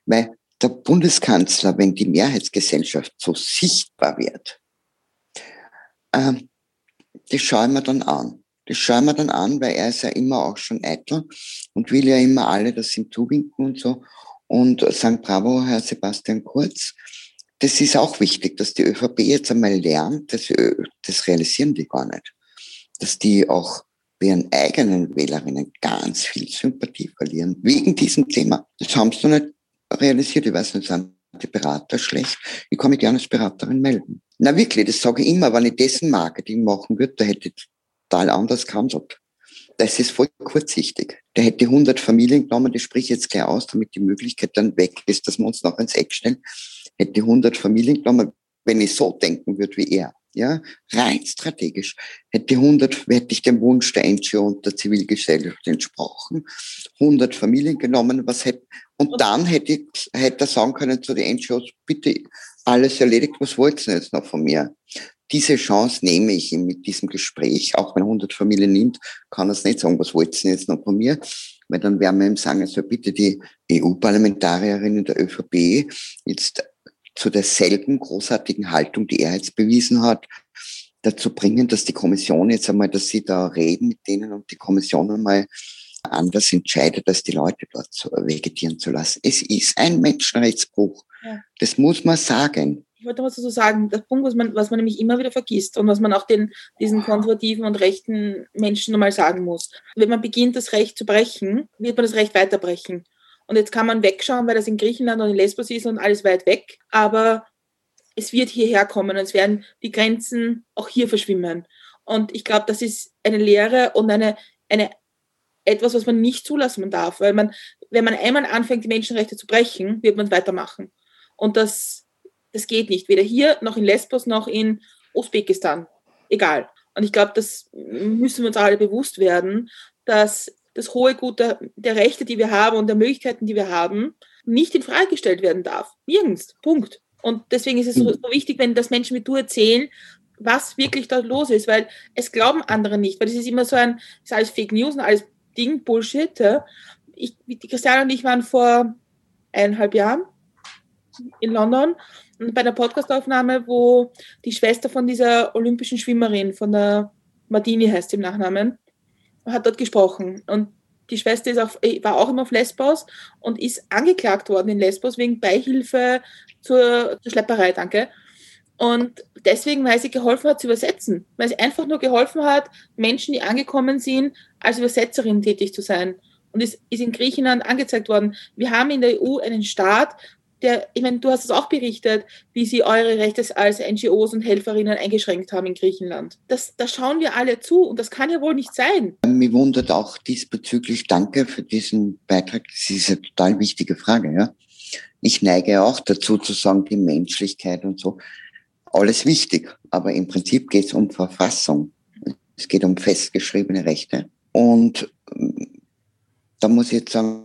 D: Weil der Bundeskanzler, wenn die Mehrheitsgesellschaft so sichtbar wird, ähm, das schauen wir dann an. Das schauen wir dann an, weil er ist ja immer auch schon eitel und will ja immer alle das ihm zuwinken und so und sagen, bravo, Herr Sebastian Kurz. Das ist auch wichtig, dass die ÖVP jetzt einmal lernt, dass sie, das realisieren die gar nicht, dass die auch ihren eigenen Wählerinnen ganz viel Sympathie verlieren, wegen diesem Thema. Das haben sie noch nicht realisiert. Ich weiß nicht, sind die Berater schlecht? Ich kann mich gerne als Beraterin melden. Na wirklich, das sage ich immer, wenn ich dessen Marketing machen würde, da hätte ich total anders gehandelt. Das ist voll kurzsichtig. Der hätte 100 Familien genommen, das sprich jetzt gleich aus, damit die Möglichkeit dann weg ist, dass wir uns noch ins Eck stellen. Hätte 100 Familien genommen, wenn ich so denken würde wie er ja, rein strategisch. Hätte 100, hätte ich dem Wunsch der NGO und der Zivilgesellschaft entsprochen, 100 Familien genommen, was hätte, und dann hätte ich, hätte er sagen können zu den NGOs, bitte alles erledigt, was wollt ihr jetzt noch von mir? Diese Chance nehme ich ihm mit diesem Gespräch, auch wenn 100 Familien nimmt, kann er es nicht sagen, was wollt ihr jetzt noch von mir? Weil dann werden wir ihm sagen, also bitte die EU-Parlamentarierinnen der ÖVP jetzt zu derselben großartigen Haltung, die er jetzt bewiesen hat, dazu bringen, dass die Kommission jetzt einmal, dass sie da reden mit denen und die Kommission einmal anders entscheidet, als die Leute dort vegetieren zu lassen. Es ist ein Menschenrechtsbruch. Ja. Das muss man sagen.
C: Ich wollte was dazu sagen, der Punkt, was man, was man nämlich immer wieder vergisst und was man auch den, diesen konservativen und rechten Menschen nochmal sagen muss. Wenn man beginnt, das Recht zu brechen, wird man das Recht weiterbrechen. Und jetzt kann man wegschauen, weil das in Griechenland und in Lesbos ist und alles weit weg. Aber es wird hierher kommen und es werden die Grenzen auch hier verschwimmen. Und ich glaube, das ist eine Lehre und eine, eine, etwas, was man nicht zulassen darf. Weil man, wenn man einmal anfängt, die Menschenrechte zu brechen, wird man weitermachen. Und das, das geht nicht. Weder hier, noch in Lesbos, noch in Usbekistan. Egal. Und ich glaube, das müssen wir uns alle bewusst werden, dass das hohe Gut der, der Rechte, die wir haben und der Möglichkeiten, die wir haben, nicht in Frage gestellt werden darf. Nirgends. Punkt. Und deswegen ist es so, mhm. so wichtig, wenn das Menschen wie du erzählen, was wirklich dort los ist, weil es glauben andere nicht, weil es ist immer so ein, ist alles Fake News und alles Ding, Bullshit. Ich, die Christiane und ich waren vor eineinhalb Jahren in London und bei einer Podcastaufnahme, wo die Schwester von dieser olympischen Schwimmerin, von der Martini heißt im Nachnamen, hat dort gesprochen. Und die Schwester ist auf, war auch immer auf Lesbos und ist angeklagt worden in Lesbos wegen Beihilfe zur, zur Schlepperei, danke. Und deswegen, weil sie geholfen hat zu übersetzen, weil sie einfach nur geholfen hat, Menschen, die angekommen sind, als Übersetzerin tätig zu sein. Und es ist in Griechenland angezeigt worden. Wir haben in der EU einen Staat, der, ich meine, du hast es auch berichtet, wie sie eure Rechte als NGOs und Helferinnen eingeschränkt haben in Griechenland. Das, da schauen wir alle zu und das kann ja wohl nicht sein.
D: Mir wundert auch diesbezüglich, danke für diesen Beitrag, das ist eine total wichtige Frage. Ja? Ich neige auch dazu zu sagen, die Menschlichkeit und so, alles wichtig, aber im Prinzip geht es um Verfassung. Es geht um festgeschriebene Rechte. Und ähm, da muss ich jetzt sagen,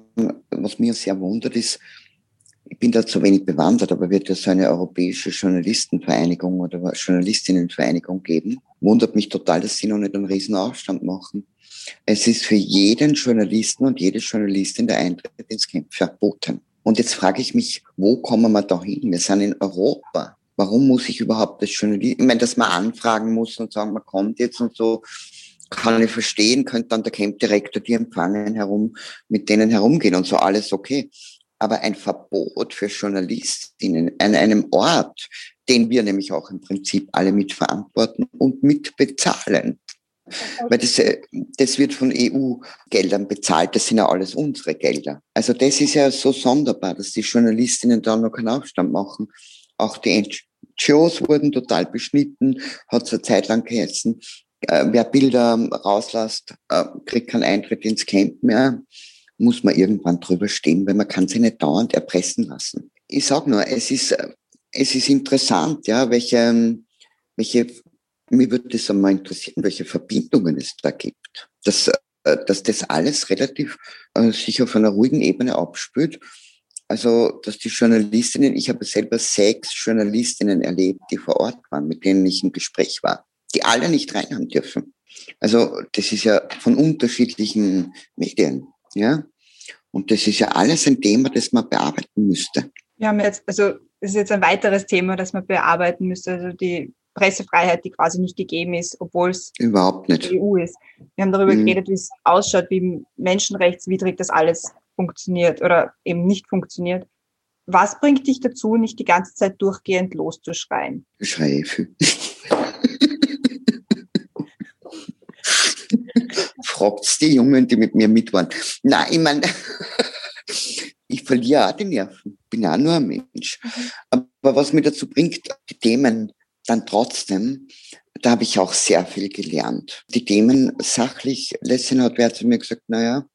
D: was mir sehr wundert ist, ich bin da zu wenig bewandert, aber wird ja so eine europäische Journalistenvereinigung oder Journalistinnenvereinigung geben. Wundert mich total, dass sie noch nicht einen riesen Aufstand machen. Es ist für jeden Journalisten und jede Journalistin der Eintritt ins Camp verboten. Und jetzt frage ich mich, wo kommen wir da hin? Wir sind in Europa. Warum muss ich überhaupt das Journalist, ich meine, dass man anfragen muss und sagen, man kommt jetzt und so, kann ich verstehen, könnte dann der Campdirektor die empfangen herum, mit denen herumgehen und so, alles okay. Aber ein Verbot für Journalistinnen an einem Ort, den wir nämlich auch im Prinzip alle mitverantworten und mitbezahlen. Weil das, äh, das wird von EU-Geldern bezahlt, das sind ja alles unsere Gelder. Also das ist ja so sonderbar, dass die Journalistinnen da noch keinen Aufstand machen. Auch die NGOs wurden total beschnitten, hat es eine Zeit lang geheißen, äh, wer Bilder rauslässt, äh, kriegt keinen Eintritt ins Camp mehr, muss man irgendwann drüber stehen, weil man kann sich nicht dauernd erpressen lassen. Ich sag nur, es ist, es ist interessant, ja, welche, welche, mir würde das einmal interessieren, welche Verbindungen es da gibt. Dass, dass das alles relativ äh, sich auf einer ruhigen Ebene abspült. Also, dass die Journalistinnen, ich habe selber sechs Journalistinnen erlebt, die vor Ort waren, mit denen ich im Gespräch war die alle nicht rein haben dürfen. Also das ist ja von unterschiedlichen Medien, ja. Und das ist ja alles ein Thema, das man bearbeiten müsste.
B: Wir haben jetzt, also das ist jetzt ein weiteres Thema, das man bearbeiten müsste, also die Pressefreiheit, die quasi nicht gegeben ist, obwohl es
D: überhaupt nicht
B: die EU ist. Wir haben darüber mhm. geredet, wie es ausschaut, wie menschenrechtswidrig das alles funktioniert oder eben nicht funktioniert. Was bringt dich dazu, nicht die ganze Zeit durchgehend loszuschreien?
D: Schreie viel. Fragt's die Jungen, die mit mir mit waren. Nein, ich meine, ich verliere auch die Nerven. Bin auch nur ein Mensch. Aber was mir dazu bringt, die Themen dann trotzdem, da habe ich auch sehr viel gelernt. Die Themen sachlich, Lesson hat wer zu mir gesagt, naja,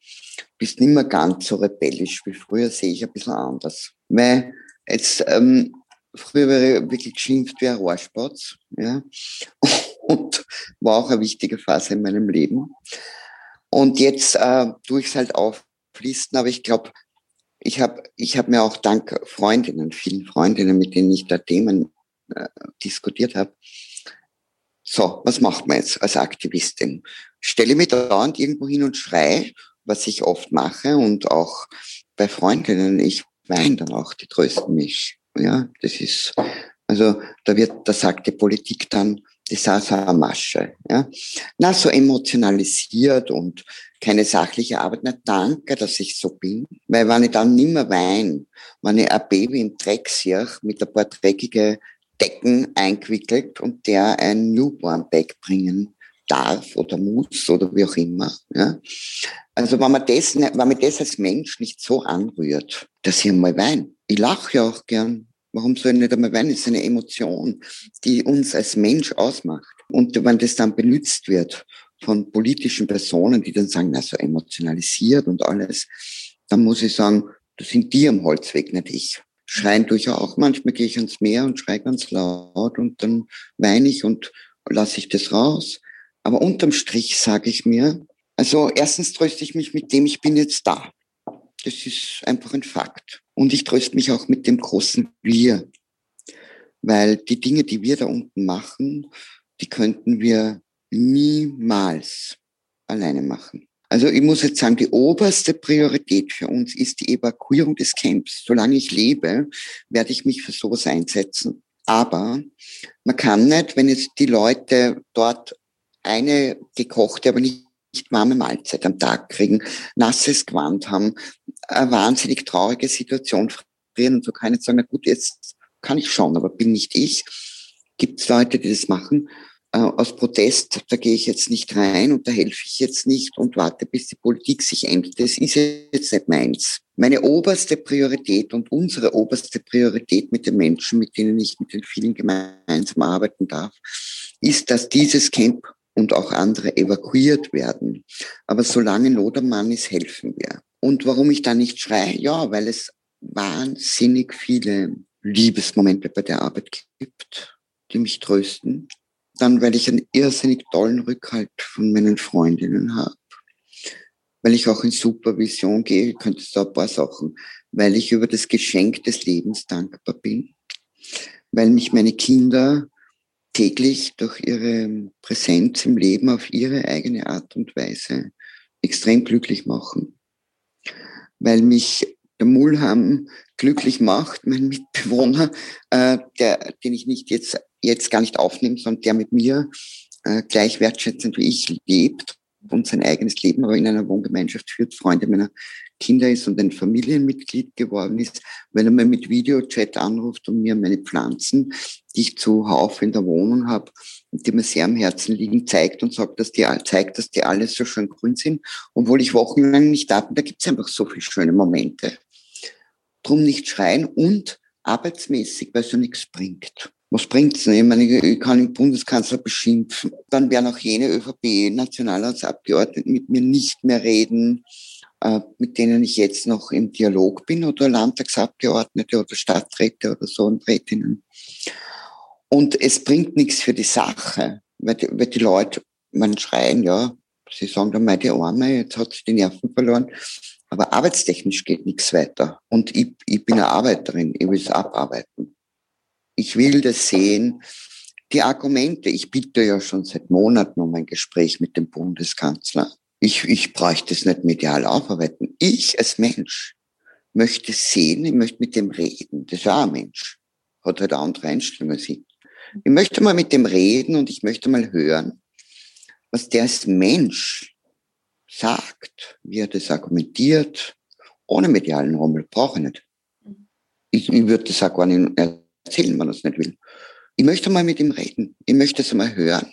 D: bist nicht mehr ganz so rebellisch wie früher, sehe ich ein bisschen anders. Weil jetzt, ähm, früher wäre ich wirklich geschimpft wie ein Rohrspatz, ja. Und war auch eine wichtige Phase in meinem Leben. Und jetzt äh, tue ich es halt auflisten, aber ich glaube, ich habe ich hab mir auch dank Freundinnen, vielen Freundinnen, mit denen ich da Themen äh, diskutiert habe, so, was macht man jetzt als Aktivistin? Stelle mich dauernd irgendwo hin und schrei, was ich oft mache und auch bei Freundinnen, ich weine dann auch, die trösten mich. Ja, das ist, also da wird, da sagt die Politik dann, das ist auch so eine Masche. Ja. Na, so emotionalisiert und keine sachliche Arbeit. Na, danke, dass ich so bin. Weil wenn ich dann nimmer wein, wenn ich ein Baby im Dreck sehe, mit ein paar dreckige Decken eingewickelt und der ein Newborn-Bag bringen darf oder muss oder wie auch immer. Ja. Also wenn man das, wenn man das als Mensch nicht so anrührt, dass ich einmal wein. Ich lache ja auch gern. Warum soll ich nicht einmal weinen? Das ist eine Emotion, die uns als Mensch ausmacht. Und wenn das dann benutzt wird von politischen Personen, die dann sagen, na, so emotionalisiert und alles, dann muss ich sagen, das sind die am Holzweg, nicht ich. Schreien tue ich auch. Manchmal gehe ich ans Meer und schreie ganz laut und dann weine ich und lasse ich das raus. Aber unterm Strich sage ich mir, also erstens tröste ich mich mit dem, ich bin jetzt da. Das ist einfach ein Fakt. Und ich tröste mich auch mit dem großen Wir. Weil die Dinge, die wir da unten machen, die könnten wir niemals alleine machen. Also ich muss jetzt sagen, die oberste Priorität für uns ist die Evakuierung des Camps. Solange ich lebe, werde ich mich für sowas einsetzen. Aber man kann nicht, wenn jetzt die Leute dort eine gekochte, aber nicht nicht warme Mahlzeit am Tag kriegen, nasses Gewand haben, eine wahnsinnig traurige Situation frieren und so kann ich sagen, na gut, jetzt kann ich schon, aber bin nicht ich. Gibt es Leute, die das machen? Äh, aus Protest, da gehe ich jetzt nicht rein und da helfe ich jetzt nicht und warte, bis die Politik sich ändert. Das ist jetzt nicht meins. Meine oberste Priorität und unsere oberste Priorität mit den Menschen, mit denen ich mit den vielen gemeinsam arbeiten darf, ist, dass dieses Camp und auch andere evakuiert werden. Aber solange Not am Mann ist, helfen wir. Und warum ich da nicht schreie? Ja, weil es wahnsinnig viele Liebesmomente bei der Arbeit gibt, die mich trösten. Dann, weil ich einen irrsinnig tollen Rückhalt von meinen Freundinnen habe. weil ich auch in Supervision gehe, könntest du ein paar Sachen, weil ich über das Geschenk des Lebens dankbar bin, weil mich meine Kinder täglich durch ihre Präsenz im Leben auf ihre eigene Art und Weise extrem glücklich machen, weil mich der Mulham glücklich macht, mein Mitbewohner, äh, der, den ich nicht jetzt, jetzt gar nicht aufnehme, sondern der mit mir äh, gleich wertschätzend wie ich lebt und sein eigenes Leben aber in einer Wohngemeinschaft führt, Freunde meiner Kinder ist und ein Familienmitglied geworden ist, wenn er mir mit Videochat anruft und mir meine Pflanzen, die ich zuhauf in der Wohnung habe, die mir sehr am Herzen liegen, zeigt und sagt, dass die, zeigt, dass die alles so schön grün sind, obwohl ich wochenlang nicht da bin. Da gibt es einfach so viele schöne Momente. Drum nicht schreien und arbeitsmäßig, weil es ja nichts bringt. Was bringt's denn? Ich meine, ich kann den Bundeskanzler beschimpfen. Dann werden auch jene ÖVP-Nationalratsabgeordneten mit mir nicht mehr reden, äh, mit denen ich jetzt noch im Dialog bin oder Landtagsabgeordnete oder Stadträte oder so und Rätinnen. Und es bringt nichts für die Sache, weil die, weil die Leute, man schreien, ja, sie sagen dann mal die Arme, jetzt hat sie die Nerven verloren. Aber arbeitstechnisch geht nichts weiter. Und ich, ich bin eine Arbeiterin, ich will es abarbeiten. Ich will das sehen. Die Argumente, ich bitte ja schon seit Monaten um ein Gespräch mit dem Bundeskanzler. Ich, ich bräuchte es nicht medial aufarbeiten. Ich als Mensch möchte sehen, ich möchte mit dem reden. Das ist auch ein Mensch. Hat halt andere Einstellung als ich. Ich möchte mal mit dem reden und ich möchte mal hören, was der als Mensch sagt, wie er das argumentiert, ohne medialen Rummel, brauche ich nicht. Ich, ich würde das auch gar nicht erzählen, wenn er es nicht will. Ich möchte mal mit ihm reden. Ich möchte es mal hören.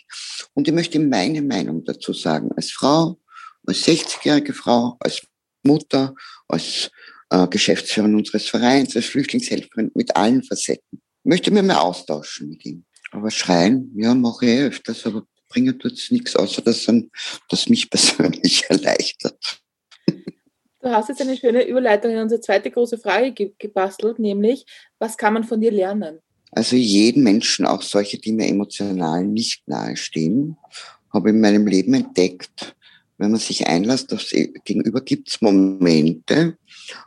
D: Und ich möchte meine Meinung dazu sagen. Als Frau, als 60-jährige Frau, als Mutter, als äh, Geschäftsführerin unseres Vereins, als Flüchtlingshelferin, mit allen Facetten. Ich möchte mir mal austauschen mit ihm. Aber schreien, ja, mache ich öfters, aber bringen tut es nichts, außer dass dann, das mich persönlich erleichtert.
C: Du hast jetzt eine schöne Überleitung in unsere zweite große Frage ge gebastelt, nämlich, was kann man von dir lernen?
D: Also jeden Menschen, auch solche, die mir emotional nicht nahestehen, habe in meinem Leben entdeckt, wenn man sich einlässt aufs Gegenüber, gibt es Momente,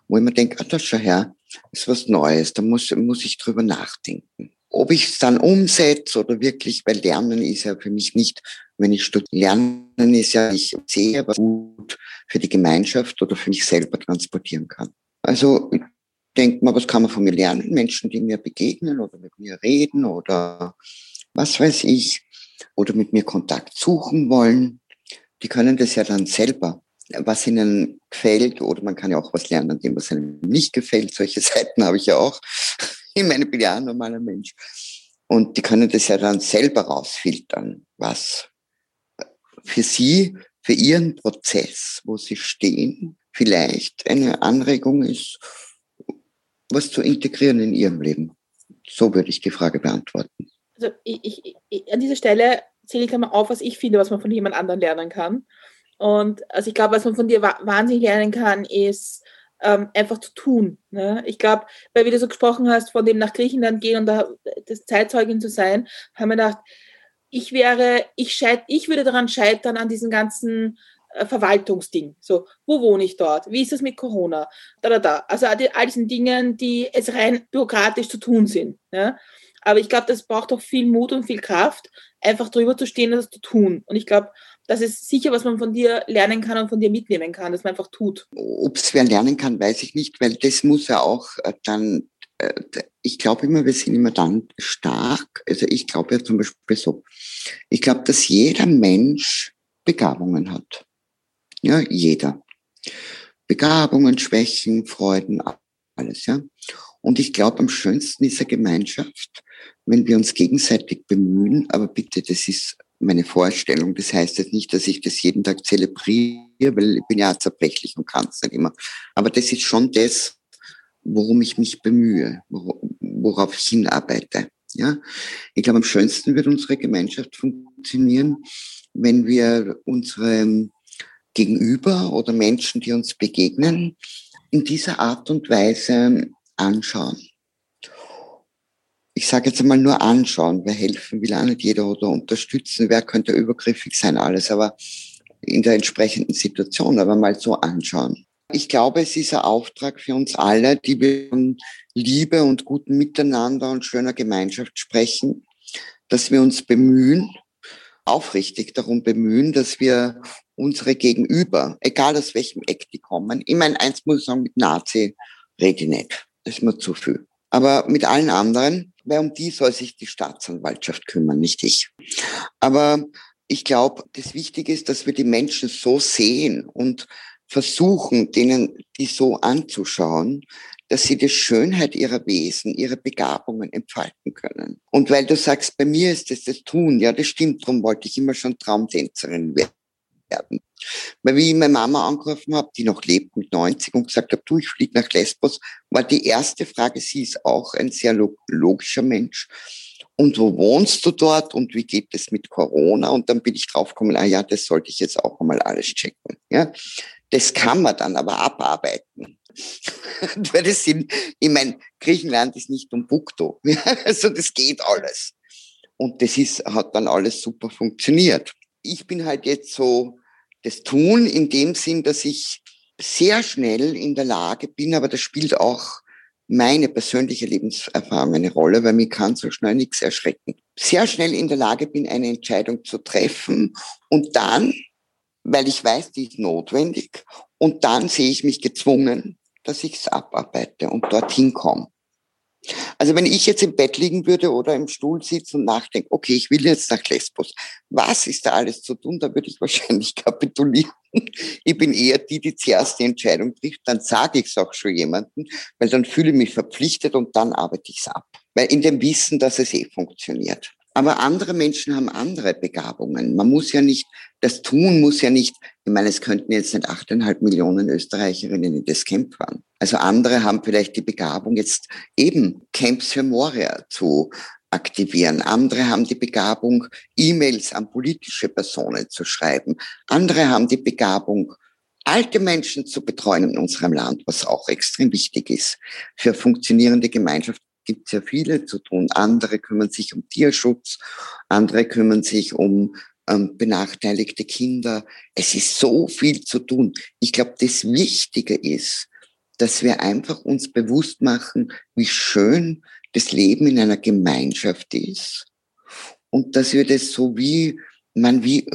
D: wo ich mir denke, ah, das schau her, ist was Neues, da muss, muss ich drüber nachdenken. Ob ich es dann umsetze oder wirklich, weil Lernen ist ja für mich nicht, wenn ich studiere, Lernen ist ja, ich sehe, was gut für die Gemeinschaft oder für mich selber transportieren kann. Also ich denke mal, was kann man von mir lernen? Menschen, die mir begegnen oder mit mir reden oder was weiß ich, oder mit mir Kontakt suchen wollen, die können das ja dann selber was ihnen gefällt, oder man kann ja auch was lernen, dem was einem nicht gefällt. Solche Seiten habe ich ja auch. Ich meine, ich bin ja ein normaler Mensch. Und die können das ja dann selber rausfiltern, was für sie, für ihren Prozess, wo sie stehen, vielleicht eine Anregung ist, was zu integrieren in ihrem Leben. So würde ich die Frage beantworten.
C: Also ich, ich, ich, an dieser Stelle zähle ich einmal auf, was ich finde, was man von jemand anderem lernen kann. Und also ich glaube, was man von dir wahnsinnig lernen kann, ist ähm, einfach zu tun. Ne? Ich glaube, weil wie du so gesprochen hast, von dem nach Griechenland gehen und da das Zeitzeugin zu sein, haben wir gedacht, ich wäre, ich scheit, ich würde daran scheitern an diesen ganzen äh, Verwaltungsding. So, wo wohne ich dort? Wie ist das mit Corona? Da, da, da. Also all, all diesen Dingen, die es rein bürokratisch zu tun sind. Ja? Aber ich glaube, das braucht auch viel Mut und viel Kraft, einfach drüber zu stehen und das zu tun. Und ich glaube, das ist sicher, was man von dir lernen kann und von dir mitnehmen kann, dass man einfach tut.
D: Ob es wer lernen kann, weiß ich nicht, weil das muss ja auch äh, dann, äh, ich glaube immer, wir sind immer dann stark. Also ich glaube ja zum Beispiel so, ich glaube, dass jeder Mensch Begabungen hat. Ja, jeder. Begabungen, Schwächen, Freuden, alles, ja. Und ich glaube, am schönsten ist eine Gemeinschaft, wenn wir uns gegenseitig bemühen, aber bitte, das ist meine Vorstellung. Das heißt jetzt nicht, dass ich das jeden Tag zelebriere, weil ich bin ja zerbrechlich und kann es nicht immer. Aber das ist schon das, worum ich mich bemühe, worauf ich hinarbeite. Ja, ich glaube, am schönsten wird unsere Gemeinschaft funktionieren, wenn wir unsere Gegenüber oder Menschen, die uns begegnen, in dieser Art und Weise anschauen ich sage jetzt einmal nur anschauen, wer helfen will, auch nicht jeder oder unterstützen, wer könnte übergriffig sein, alles. Aber in der entsprechenden Situation, aber mal so anschauen. Ich glaube, es ist ein Auftrag für uns alle, die wir von Liebe und gutem Miteinander und schöner Gemeinschaft sprechen, dass wir uns bemühen, aufrichtig darum bemühen, dass wir unsere Gegenüber, egal aus welchem Eck die kommen, ich meine, eins muss ich sagen, mit Nazi rede ich nicht. Das ist mir zu viel. Aber mit allen anderen, weil um die soll sich die Staatsanwaltschaft kümmern, nicht ich. Aber ich glaube, das Wichtige ist, dass wir die Menschen so sehen und versuchen, denen die so anzuschauen, dass sie die Schönheit ihrer Wesen, ihre Begabungen entfalten können. Und weil du sagst, bei mir ist es das Tun, ja, das stimmt, darum wollte ich immer schon Traumtänzerin werden. Weil wie ich meine Mama angerufen habe, die noch lebt mit 90 und gesagt habe, du, ich fliege nach Lesbos, war die erste Frage, sie ist auch ein sehr logischer Mensch. Und wo wohnst du dort und wie geht es mit Corona? Und dann bin ich draufgekommen, ah ja, das sollte ich jetzt auch einmal alles checken. Ja, das kann man dann aber abarbeiten. Weil das sind, ich meine, Griechenland ist nicht Umbukto. Ja, also das geht alles. Und das ist, hat dann alles super funktioniert. Ich bin halt jetzt so das Tun in dem Sinn, dass ich sehr schnell in der Lage bin, aber das spielt auch meine persönliche Lebenserfahrung eine Rolle, weil mich kann so schnell nichts erschrecken. Sehr schnell in der Lage bin, eine Entscheidung zu treffen und dann, weil ich weiß, die ist notwendig, und dann sehe ich mich gezwungen, dass ich es abarbeite und dorthin komme. Also wenn ich jetzt im Bett liegen würde oder im Stuhl sitze und nachdenke, okay, ich will jetzt nach Lesbos, was ist da alles zu tun? Da würde ich wahrscheinlich kapitulieren. Ich bin eher die, die zuerst die Entscheidung trifft, dann sage ich es auch schon jemandem, weil dann fühle ich mich verpflichtet und dann arbeite ich es ab. Weil in dem Wissen, dass es eh funktioniert. Aber andere Menschen haben andere Begabungen. Man muss ja nicht, das Tun muss ja nicht, ich meine, es könnten jetzt nicht achteinhalb Millionen Österreicherinnen in das Camp fahren. Also andere haben vielleicht die Begabung, jetzt eben Camps für Moria zu aktivieren. Andere haben die Begabung, E-Mails an politische Personen zu schreiben. Andere haben die Begabung, alte Menschen zu betreuen in unserem Land, was auch extrem wichtig ist für funktionierende Gemeinschaft gibt sehr viele zu tun. Andere kümmern sich um Tierschutz, andere kümmern sich um ähm, benachteiligte Kinder. Es ist so viel zu tun. Ich glaube, das Wichtige ist, dass wir einfach uns bewusst machen, wie schön das Leben in einer Gemeinschaft ist und dass wir das so wie man wie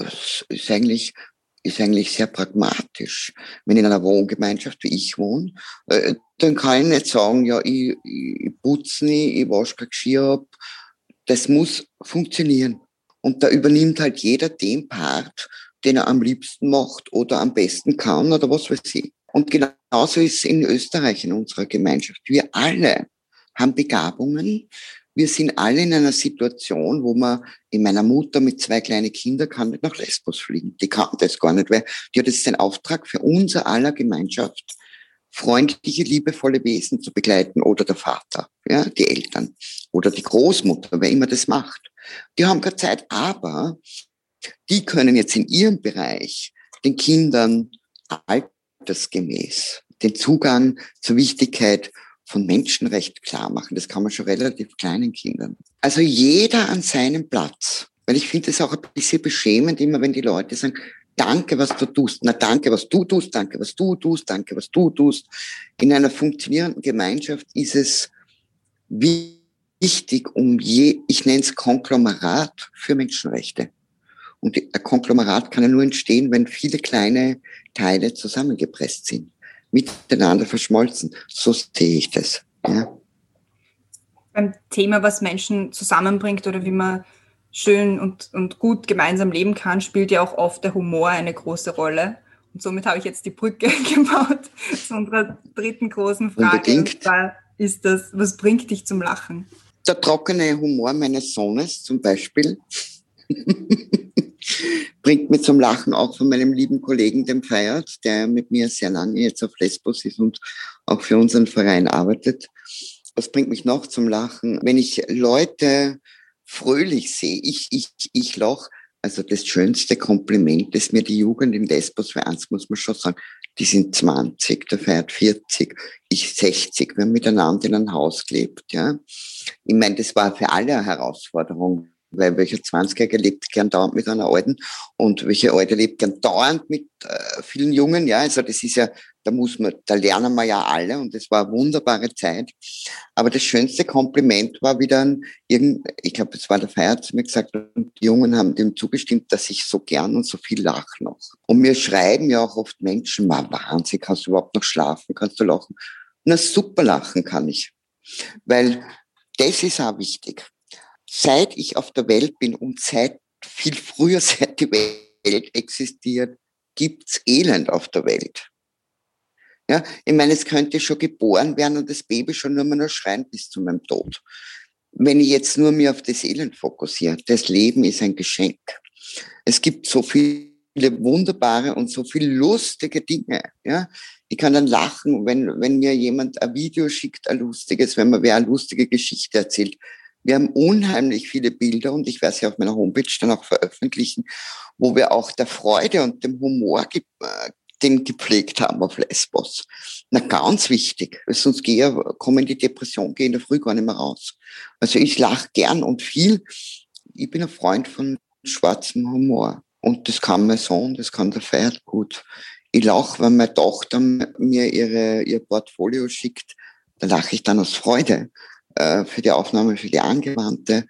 D: ist eigentlich ist eigentlich sehr pragmatisch. Wenn in einer Wohngemeinschaft, wie ich wohne, äh, dann kann ich nicht sagen, ja, ich, ich putze nicht, ich wasche kein Geschirr ab. Das muss funktionieren. Und da übernimmt halt jeder den Part, den er am liebsten macht oder am besten kann oder was weiß ich. Und genauso ist es in Österreich in unserer Gemeinschaft. Wir alle haben Begabungen, wir sind alle in einer Situation, wo man in meiner Mutter mit zwei kleinen Kindern kann nicht nach Lesbos fliegen. Die kann das gar nicht, weil die hat jetzt den Auftrag für unser aller Gemeinschaft, freundliche, liebevolle Wesen zu begleiten oder der Vater, ja, die Eltern oder die Großmutter, wer immer das macht. Die haben keine Zeit, aber die können jetzt in ihrem Bereich den Kindern altersgemäß den Zugang zur Wichtigkeit von Menschenrecht klar machen. Das kann man schon relativ kleinen Kindern. Also jeder an seinem Platz. Weil ich finde es auch ein bisschen beschämend, immer wenn die Leute sagen, danke, was du tust. Na, danke, was du tust, danke, was du tust, danke, was du tust. In einer funktionierenden Gemeinschaft ist es wichtig, um je, ich nenne es Konglomerat für Menschenrechte. Und ein Konglomerat kann ja nur entstehen, wenn viele kleine Teile zusammengepresst sind miteinander verschmolzen. So sehe ich das. Ja.
B: Beim Thema, was Menschen zusammenbringt oder wie man schön und, und gut gemeinsam leben kann, spielt ja auch oft der Humor eine große Rolle. Und somit habe ich jetzt die Brücke gebaut zu unserer dritten großen Frage. Unbedingt. Und zwar ist das, was bringt dich zum Lachen?
D: Der trockene Humor meines Sohnes zum Beispiel. bringt mich zum Lachen auch von meinem lieben Kollegen, dem Feiert, der mit mir sehr lange jetzt auf Lesbos ist und auch für unseren Verein arbeitet. Was bringt mich noch zum Lachen? Wenn ich Leute fröhlich sehe, ich, ich, ich lach, also das schönste Kompliment, das mir die Jugend in Lesbos, für eins muss man schon sagen, die sind 20, der feiert 40, ich 60, wir haben miteinander in einem Haus gelebt, ja. Ich meine, das war für alle eine Herausforderung, weil welcher 20er lebt gern dauernd mit einer Alten und welche Alte lebt gern dauernd mit äh, vielen Jungen. Ja, also das ist ja, da muss man, da lernen wir ja alle und das war eine wunderbare Zeit. Aber das schönste Kompliment war wieder ein, irgend, ich glaube, es war der Feier zu mir gesagt, und die Jungen haben dem zugestimmt, dass ich so gern und so viel lache noch. Und mir schreiben ja auch oft Menschen, mal Wahnsinn, kannst du überhaupt noch schlafen, kannst du lachen? Na super lachen kann ich. Weil das ist auch wichtig seit ich auf der Welt bin und seit viel früher, seit die Welt existiert, gibt's Elend auf der Welt. Ja, ich meine, es könnte schon geboren werden und das Baby schon nur mal noch schreien bis zu meinem Tod. Wenn ich jetzt nur mir auf das Elend fokussiere, das Leben ist ein Geschenk. Es gibt so viele wunderbare und so viele lustige Dinge. Ja, ich kann dann lachen, wenn, wenn mir jemand ein Video schickt, ein lustiges, wenn mir wer eine lustige Geschichte erzählt. Wir haben unheimlich viele Bilder und ich werde sie auf meiner Homepage dann auch veröffentlichen, wo wir auch der Freude und dem Humor ge äh, den gepflegt haben auf Lesbos. Na, ganz wichtig, sonst gehe, kommen die Depression, gehe in der Früh gar nicht mehr raus. Also ich lache gern und viel. Ich bin ein Freund von schwarzem Humor. Und das kann mein Sohn, das kann der Pferd gut. Ich lache, wenn meine Tochter mir ihre, ihr Portfolio schickt, da lache ich dann aus Freude. Äh, für die Aufnahme, für die Angewandte.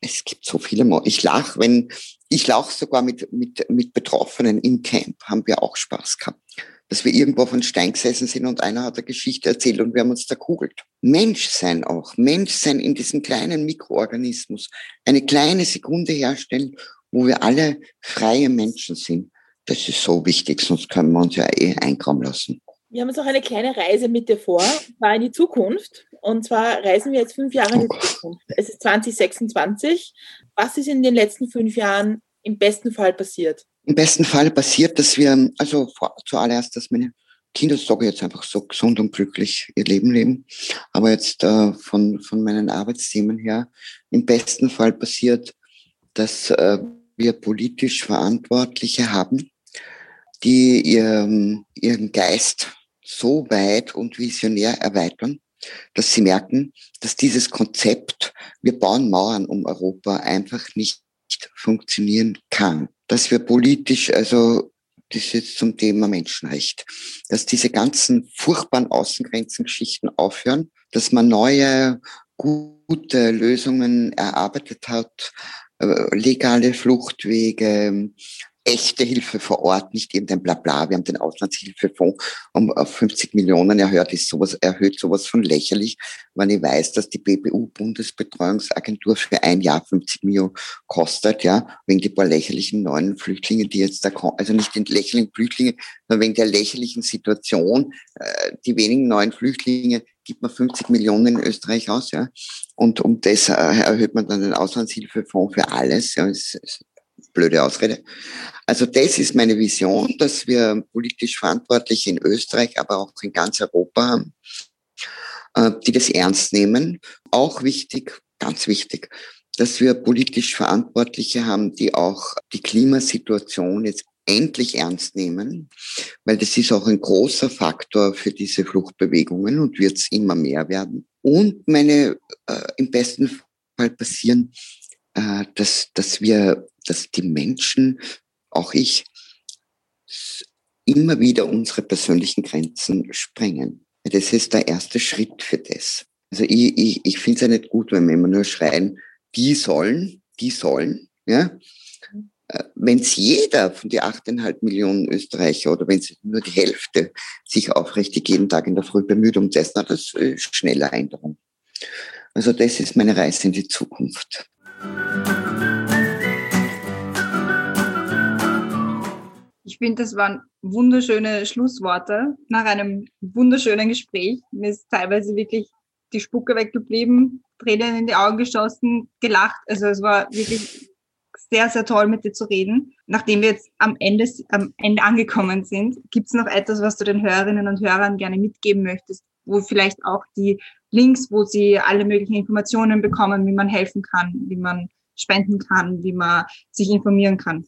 D: Es gibt so viele. Mo ich lache, wenn ich lache sogar mit, mit, mit Betroffenen im Camp, haben wir auch Spaß gehabt. Dass wir irgendwo auf einem Stein gesessen sind und einer hat eine Geschichte erzählt und wir haben uns da kugelt. Menschsein auch. Menschsein in diesem kleinen Mikroorganismus. Eine kleine Sekunde herstellen, wo wir alle freie Menschen sind. Das ist so wichtig, sonst können wir uns ja eh einkommen lassen.
C: Wir haben uns auch eine kleine Reise mit dir vor, zwar in die Zukunft. Und zwar reisen wir jetzt fünf Jahre in die oh Zukunft. Es ist 2026. Was ist in den letzten fünf Jahren im besten Fall passiert?
D: Im besten Fall passiert, dass wir, also zuallererst, dass meine Kinder, sage jetzt einfach so gesund und glücklich ihr Leben leben. Aber jetzt äh, von, von meinen Arbeitsthemen her, im besten Fall passiert, dass äh, wir politisch Verantwortliche haben, die ihren, ihren Geist so weit und visionär erweitern, dass sie merken, dass dieses Konzept, wir bauen Mauern um Europa, einfach nicht funktionieren kann. Dass wir politisch, also das ist jetzt zum Thema Menschenrecht, dass diese ganzen furchtbaren Außengrenzengeschichten aufhören, dass man neue, gute Lösungen erarbeitet hat, äh, legale Fluchtwege, echte Hilfe vor Ort, nicht irgendein Blabla. Wir haben den Auslandshilfefonds um auf 50 Millionen erhöht, ist sowas, erhöht sowas von lächerlich, wenn ich weiß, dass die BBU Bundesbetreuungsagentur für ein Jahr 50 Millionen kostet, ja, wegen die paar lächerlichen neuen Flüchtlinge, die jetzt da kommen, also nicht den lächerlichen Flüchtlinge, sondern wegen der lächerlichen Situation, äh, die wenigen neuen Flüchtlinge gibt man 50 Millionen in Österreich aus, ja. Und um das äh, erhöht man dann den Auslandshilfefonds für alles. Ja. Es, es, blöde Ausrede. Also das ist meine Vision, dass wir politisch Verantwortliche in Österreich, aber auch in ganz Europa haben, äh, die das ernst nehmen. Auch wichtig, ganz wichtig, dass wir politisch Verantwortliche haben, die auch die Klimasituation jetzt endlich ernst nehmen, weil das ist auch ein großer Faktor für diese Fluchtbewegungen und wird es immer mehr werden. Und meine äh, im besten Fall passieren, äh, dass, dass wir dass die Menschen, auch ich, immer wieder unsere persönlichen Grenzen sprengen. Das ist der erste Schritt für das. Also ich, ich, ich finde es ja nicht gut, wenn wir immer nur schreien, die sollen, die sollen, ja. Äh, wenn es jeder von die 8,5 Millionen Österreicher oder wenn es nur die Hälfte sich aufrichtig jeden Tag in der Früh bemüht um das, na, das ist schneller Änderung. Also das ist meine Reise in die Zukunft.
B: Ich finde, das waren wunderschöne Schlussworte nach einem wunderschönen Gespräch. Mir ist teilweise wirklich die Spucke weggeblieben, Tränen in die Augen geschossen, gelacht. Also es war wirklich sehr, sehr toll, mit dir zu reden. Nachdem wir jetzt am Ende, am Ende angekommen sind, gibt es noch etwas, was du den Hörerinnen und Hörern gerne mitgeben möchtest, wo vielleicht auch die Links, wo sie alle möglichen Informationen bekommen, wie man helfen kann, wie man spenden kann, wie man sich informieren kann.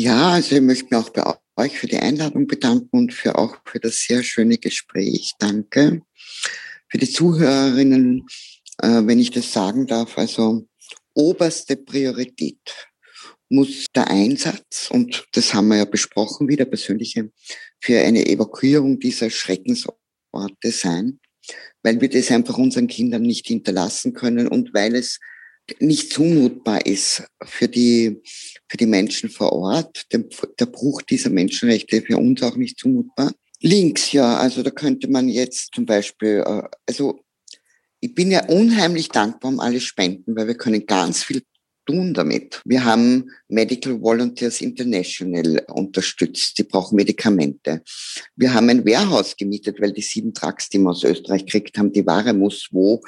D: Ja, also ich möchte mich auch bei euch für die Einladung bedanken und für auch für das sehr schöne Gespräch. Danke. Für die Zuhörerinnen, äh, wenn ich das sagen darf, also oberste Priorität muss der Einsatz, und das haben wir ja besprochen, wie der persönliche, für eine Evakuierung dieser Schreckensorte sein, weil wir das einfach unseren Kindern nicht hinterlassen können und weil es nicht zumutbar ist für die, für die Menschen vor Ort. Der, der Bruch dieser Menschenrechte für uns auch nicht zumutbar. Links, ja, also da könnte man jetzt zum Beispiel, äh, also ich bin ja unheimlich dankbar um alle Spenden, weil wir können ganz viel tun damit. Wir haben Medical Volunteers International unterstützt. Die brauchen Medikamente. Wir haben ein Warehouse gemietet, weil die sieben Trucks, die wir aus Österreich gekriegt haben, die Ware muss wo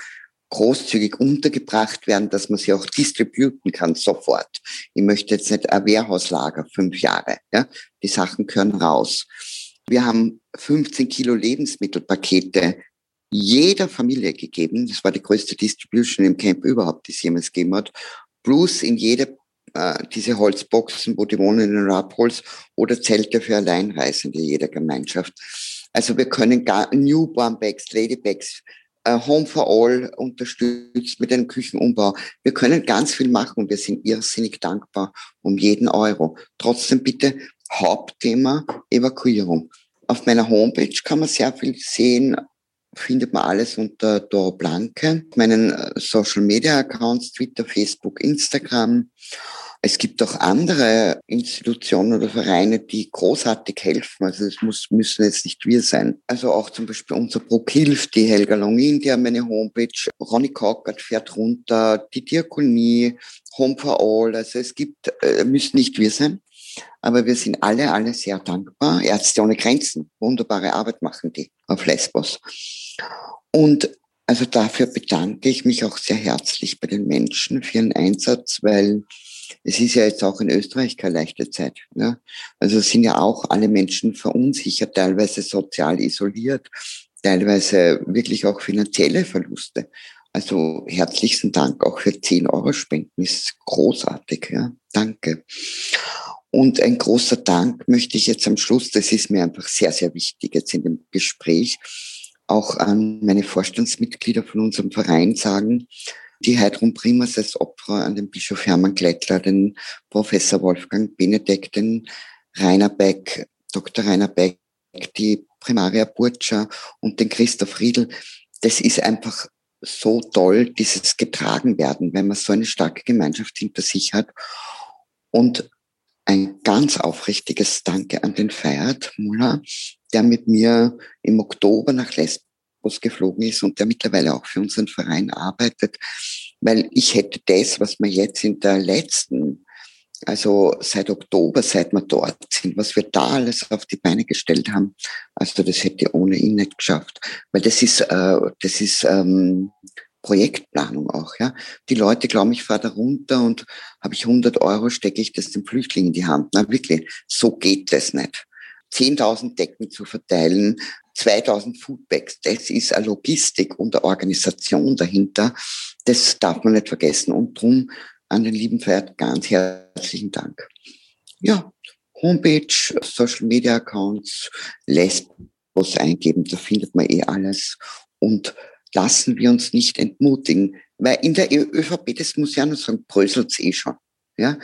D: großzügig untergebracht werden, dass man sie auch distributen kann sofort. Ich möchte jetzt nicht ein Warehouse-Lager fünf Jahre. Ja? Die Sachen können raus. Wir haben 15 Kilo Lebensmittelpakete jeder Familie gegeben. Das war die größte Distribution im Camp überhaupt, die es jemals gegeben hat plus in jede äh, diese Holzboxen, wo die wohnen in Rabholz oder Zelte für Alleinreisende jeder Gemeinschaft. Also wir können gar Newborn Bags, Lady Bags, Home for All unterstützt mit einem Küchenumbau. Wir können ganz viel machen und wir sind irrsinnig dankbar um jeden Euro. Trotzdem bitte Hauptthema Evakuierung. Auf meiner Homepage kann man sehr viel sehen, findet man alles unter Doro Blanke, meinen äh, Social Media Accounts, Twitter, Facebook, Instagram. Es gibt auch andere Institutionen oder Vereine, die großartig helfen. Also es muss, müssen jetzt nicht wir sein. Also auch zum Beispiel unser Bruck hilft, die Helga Longin, die haben eine Homepage. Ronny Cockert fährt runter, die Diakonie, Home for All. Also es gibt, äh, müssen nicht wir sein. Aber wir sind alle, alle sehr dankbar. Ärzte ohne Grenzen, wunderbare Arbeit machen die auf Lesbos. Und also dafür bedanke ich mich auch sehr herzlich bei den Menschen für ihren Einsatz, weil es ist ja jetzt auch in Österreich keine leichte Zeit. Ne? Also sind ja auch alle Menschen verunsichert, teilweise sozial isoliert, teilweise wirklich auch finanzielle Verluste. Also herzlichen Dank auch für 10 Euro Spenden, ist großartig. Ja? Danke. Und ein großer Dank möchte ich jetzt am Schluss, das ist mir einfach sehr, sehr wichtig jetzt in dem Gespräch, auch an meine Vorstandsmitglieder von unserem Verein sagen, die Heidrun Primas als Opfer an den Bischof Hermann Glettler, den Professor Wolfgang Benedek, den Rainer Beck, Dr. Rainer Beck, die Primaria Burtscher und den Christoph Riedl. Das ist einfach so toll, dieses getragen werden, wenn man so eine starke Gemeinschaft hinter sich hat. Und ein ganz aufrichtiges Danke an den Feiert Muller, der mit mir im Oktober nach Lesbos geflogen ist und der mittlerweile auch für unseren Verein arbeitet, weil ich hätte das, was wir jetzt in der letzten, also seit Oktober, seit wir dort sind, was wir da alles auf die Beine gestellt haben, also das hätte ohne ihn nicht geschafft, weil das ist, äh, das ist ähm, Projektplanung auch, ja. Die Leute glauben, ich fahre da runter und habe ich 100 Euro, stecke ich das den Flüchtlingen in die Hand. Na wirklich, so geht das nicht. 10.000 Decken zu verteilen, 2000 Foodbags, das ist eine Logistik und eine Organisation dahinter. Das darf man nicht vergessen. Und drum an den lieben Pferd ganz herzlichen Dank. Ja, Homepage, Social Media Accounts, Lesbos eingeben, da findet man eh alles. Und lassen wir uns nicht entmutigen, weil in der ÖVP, das muss ja nur sagen, bröselt's eh schon. Ja?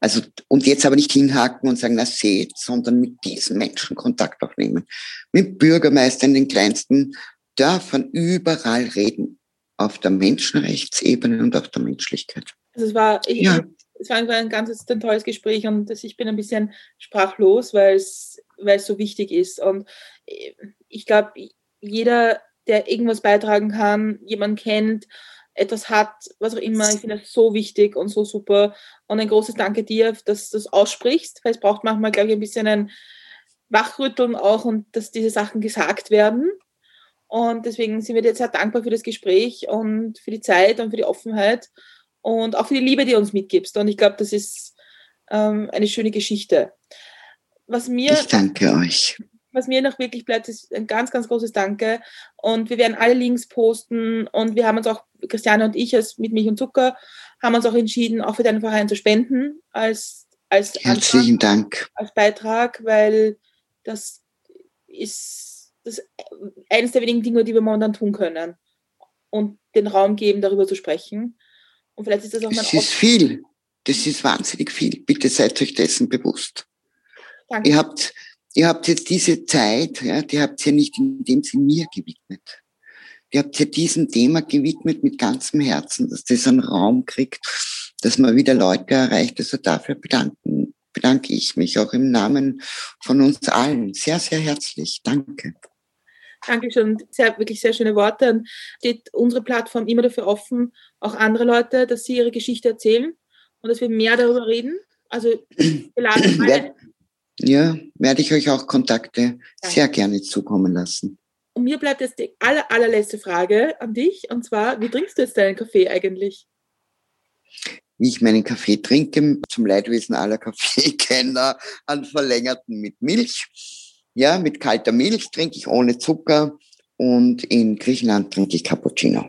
D: Also, und jetzt aber nicht hinhaken und sagen, na seht, sondern mit diesen Menschen Kontakt aufnehmen. Mit Bürgermeistern in den kleinsten Dörfern überall reden. Auf der Menschenrechtsebene und auf der Menschlichkeit.
C: Also es war, ich, ja. es war ein ganz ein tolles Gespräch und ich bin ein bisschen sprachlos, weil es, weil es so wichtig ist. Und ich glaube, jeder der irgendwas beitragen kann, jemand kennt, etwas hat, was auch immer. Ich finde das so wichtig und so super. Und ein großes Danke dir, dass du das aussprichst, weil es braucht manchmal, glaube ich, ein bisschen ein Wachrütteln auch und dass diese Sachen gesagt werden. Und deswegen sind wir dir sehr dankbar für das Gespräch und für die Zeit und für die Offenheit und auch für die Liebe, die du uns mitgibst. Und ich glaube, das ist ähm, eine schöne Geschichte.
D: Was mir, ich danke euch
C: was mir noch wirklich bleibt, ist ein ganz, ganz großes Danke. Und wir werden alle Links posten. Und wir haben uns auch, Christiane und ich, als mit Milch und Zucker, haben uns auch entschieden, auch für deinen Verein zu spenden als, als
D: Herzlichen Antrag, Dank.
C: Als Beitrag, weil das ist das eines der wenigen Dinge, die wir momentan tun können. Und den Raum geben, darüber zu sprechen. Und vielleicht ist das auch mein
D: Das ist viel. Das ist wahnsinnig viel. Bitte seid euch dessen bewusst.
C: Danke.
D: Ihr habt, ihr habt jetzt diese Zeit, ja, die habt ihr nicht in dem Sinn mir gewidmet. Ihr habt ihr diesem Thema gewidmet mit ganzem Herzen, dass das einen Raum kriegt, dass man wieder Leute erreicht. Also dafür bedanken, bedanke ich mich auch im Namen von uns allen sehr, sehr herzlich. Danke.
C: Dankeschön. Sehr, wirklich sehr schöne Worte. Und steht unsere Plattform immer dafür offen, auch andere Leute, dass sie ihre Geschichte erzählen und dass wir mehr darüber reden. Also wir laden alle.
D: Ja, werde ich euch auch Kontakte sehr gerne zukommen lassen.
C: Und mir bleibt jetzt die aller, allerletzte Frage an dich. Und zwar, wie trinkst du jetzt deinen Kaffee eigentlich?
D: Wie ich meinen Kaffee trinke, zum Leidwesen aller Kaffeekenner, an verlängerten mit Milch. Ja, mit kalter Milch trinke ich ohne Zucker und in Griechenland trinke ich Cappuccino.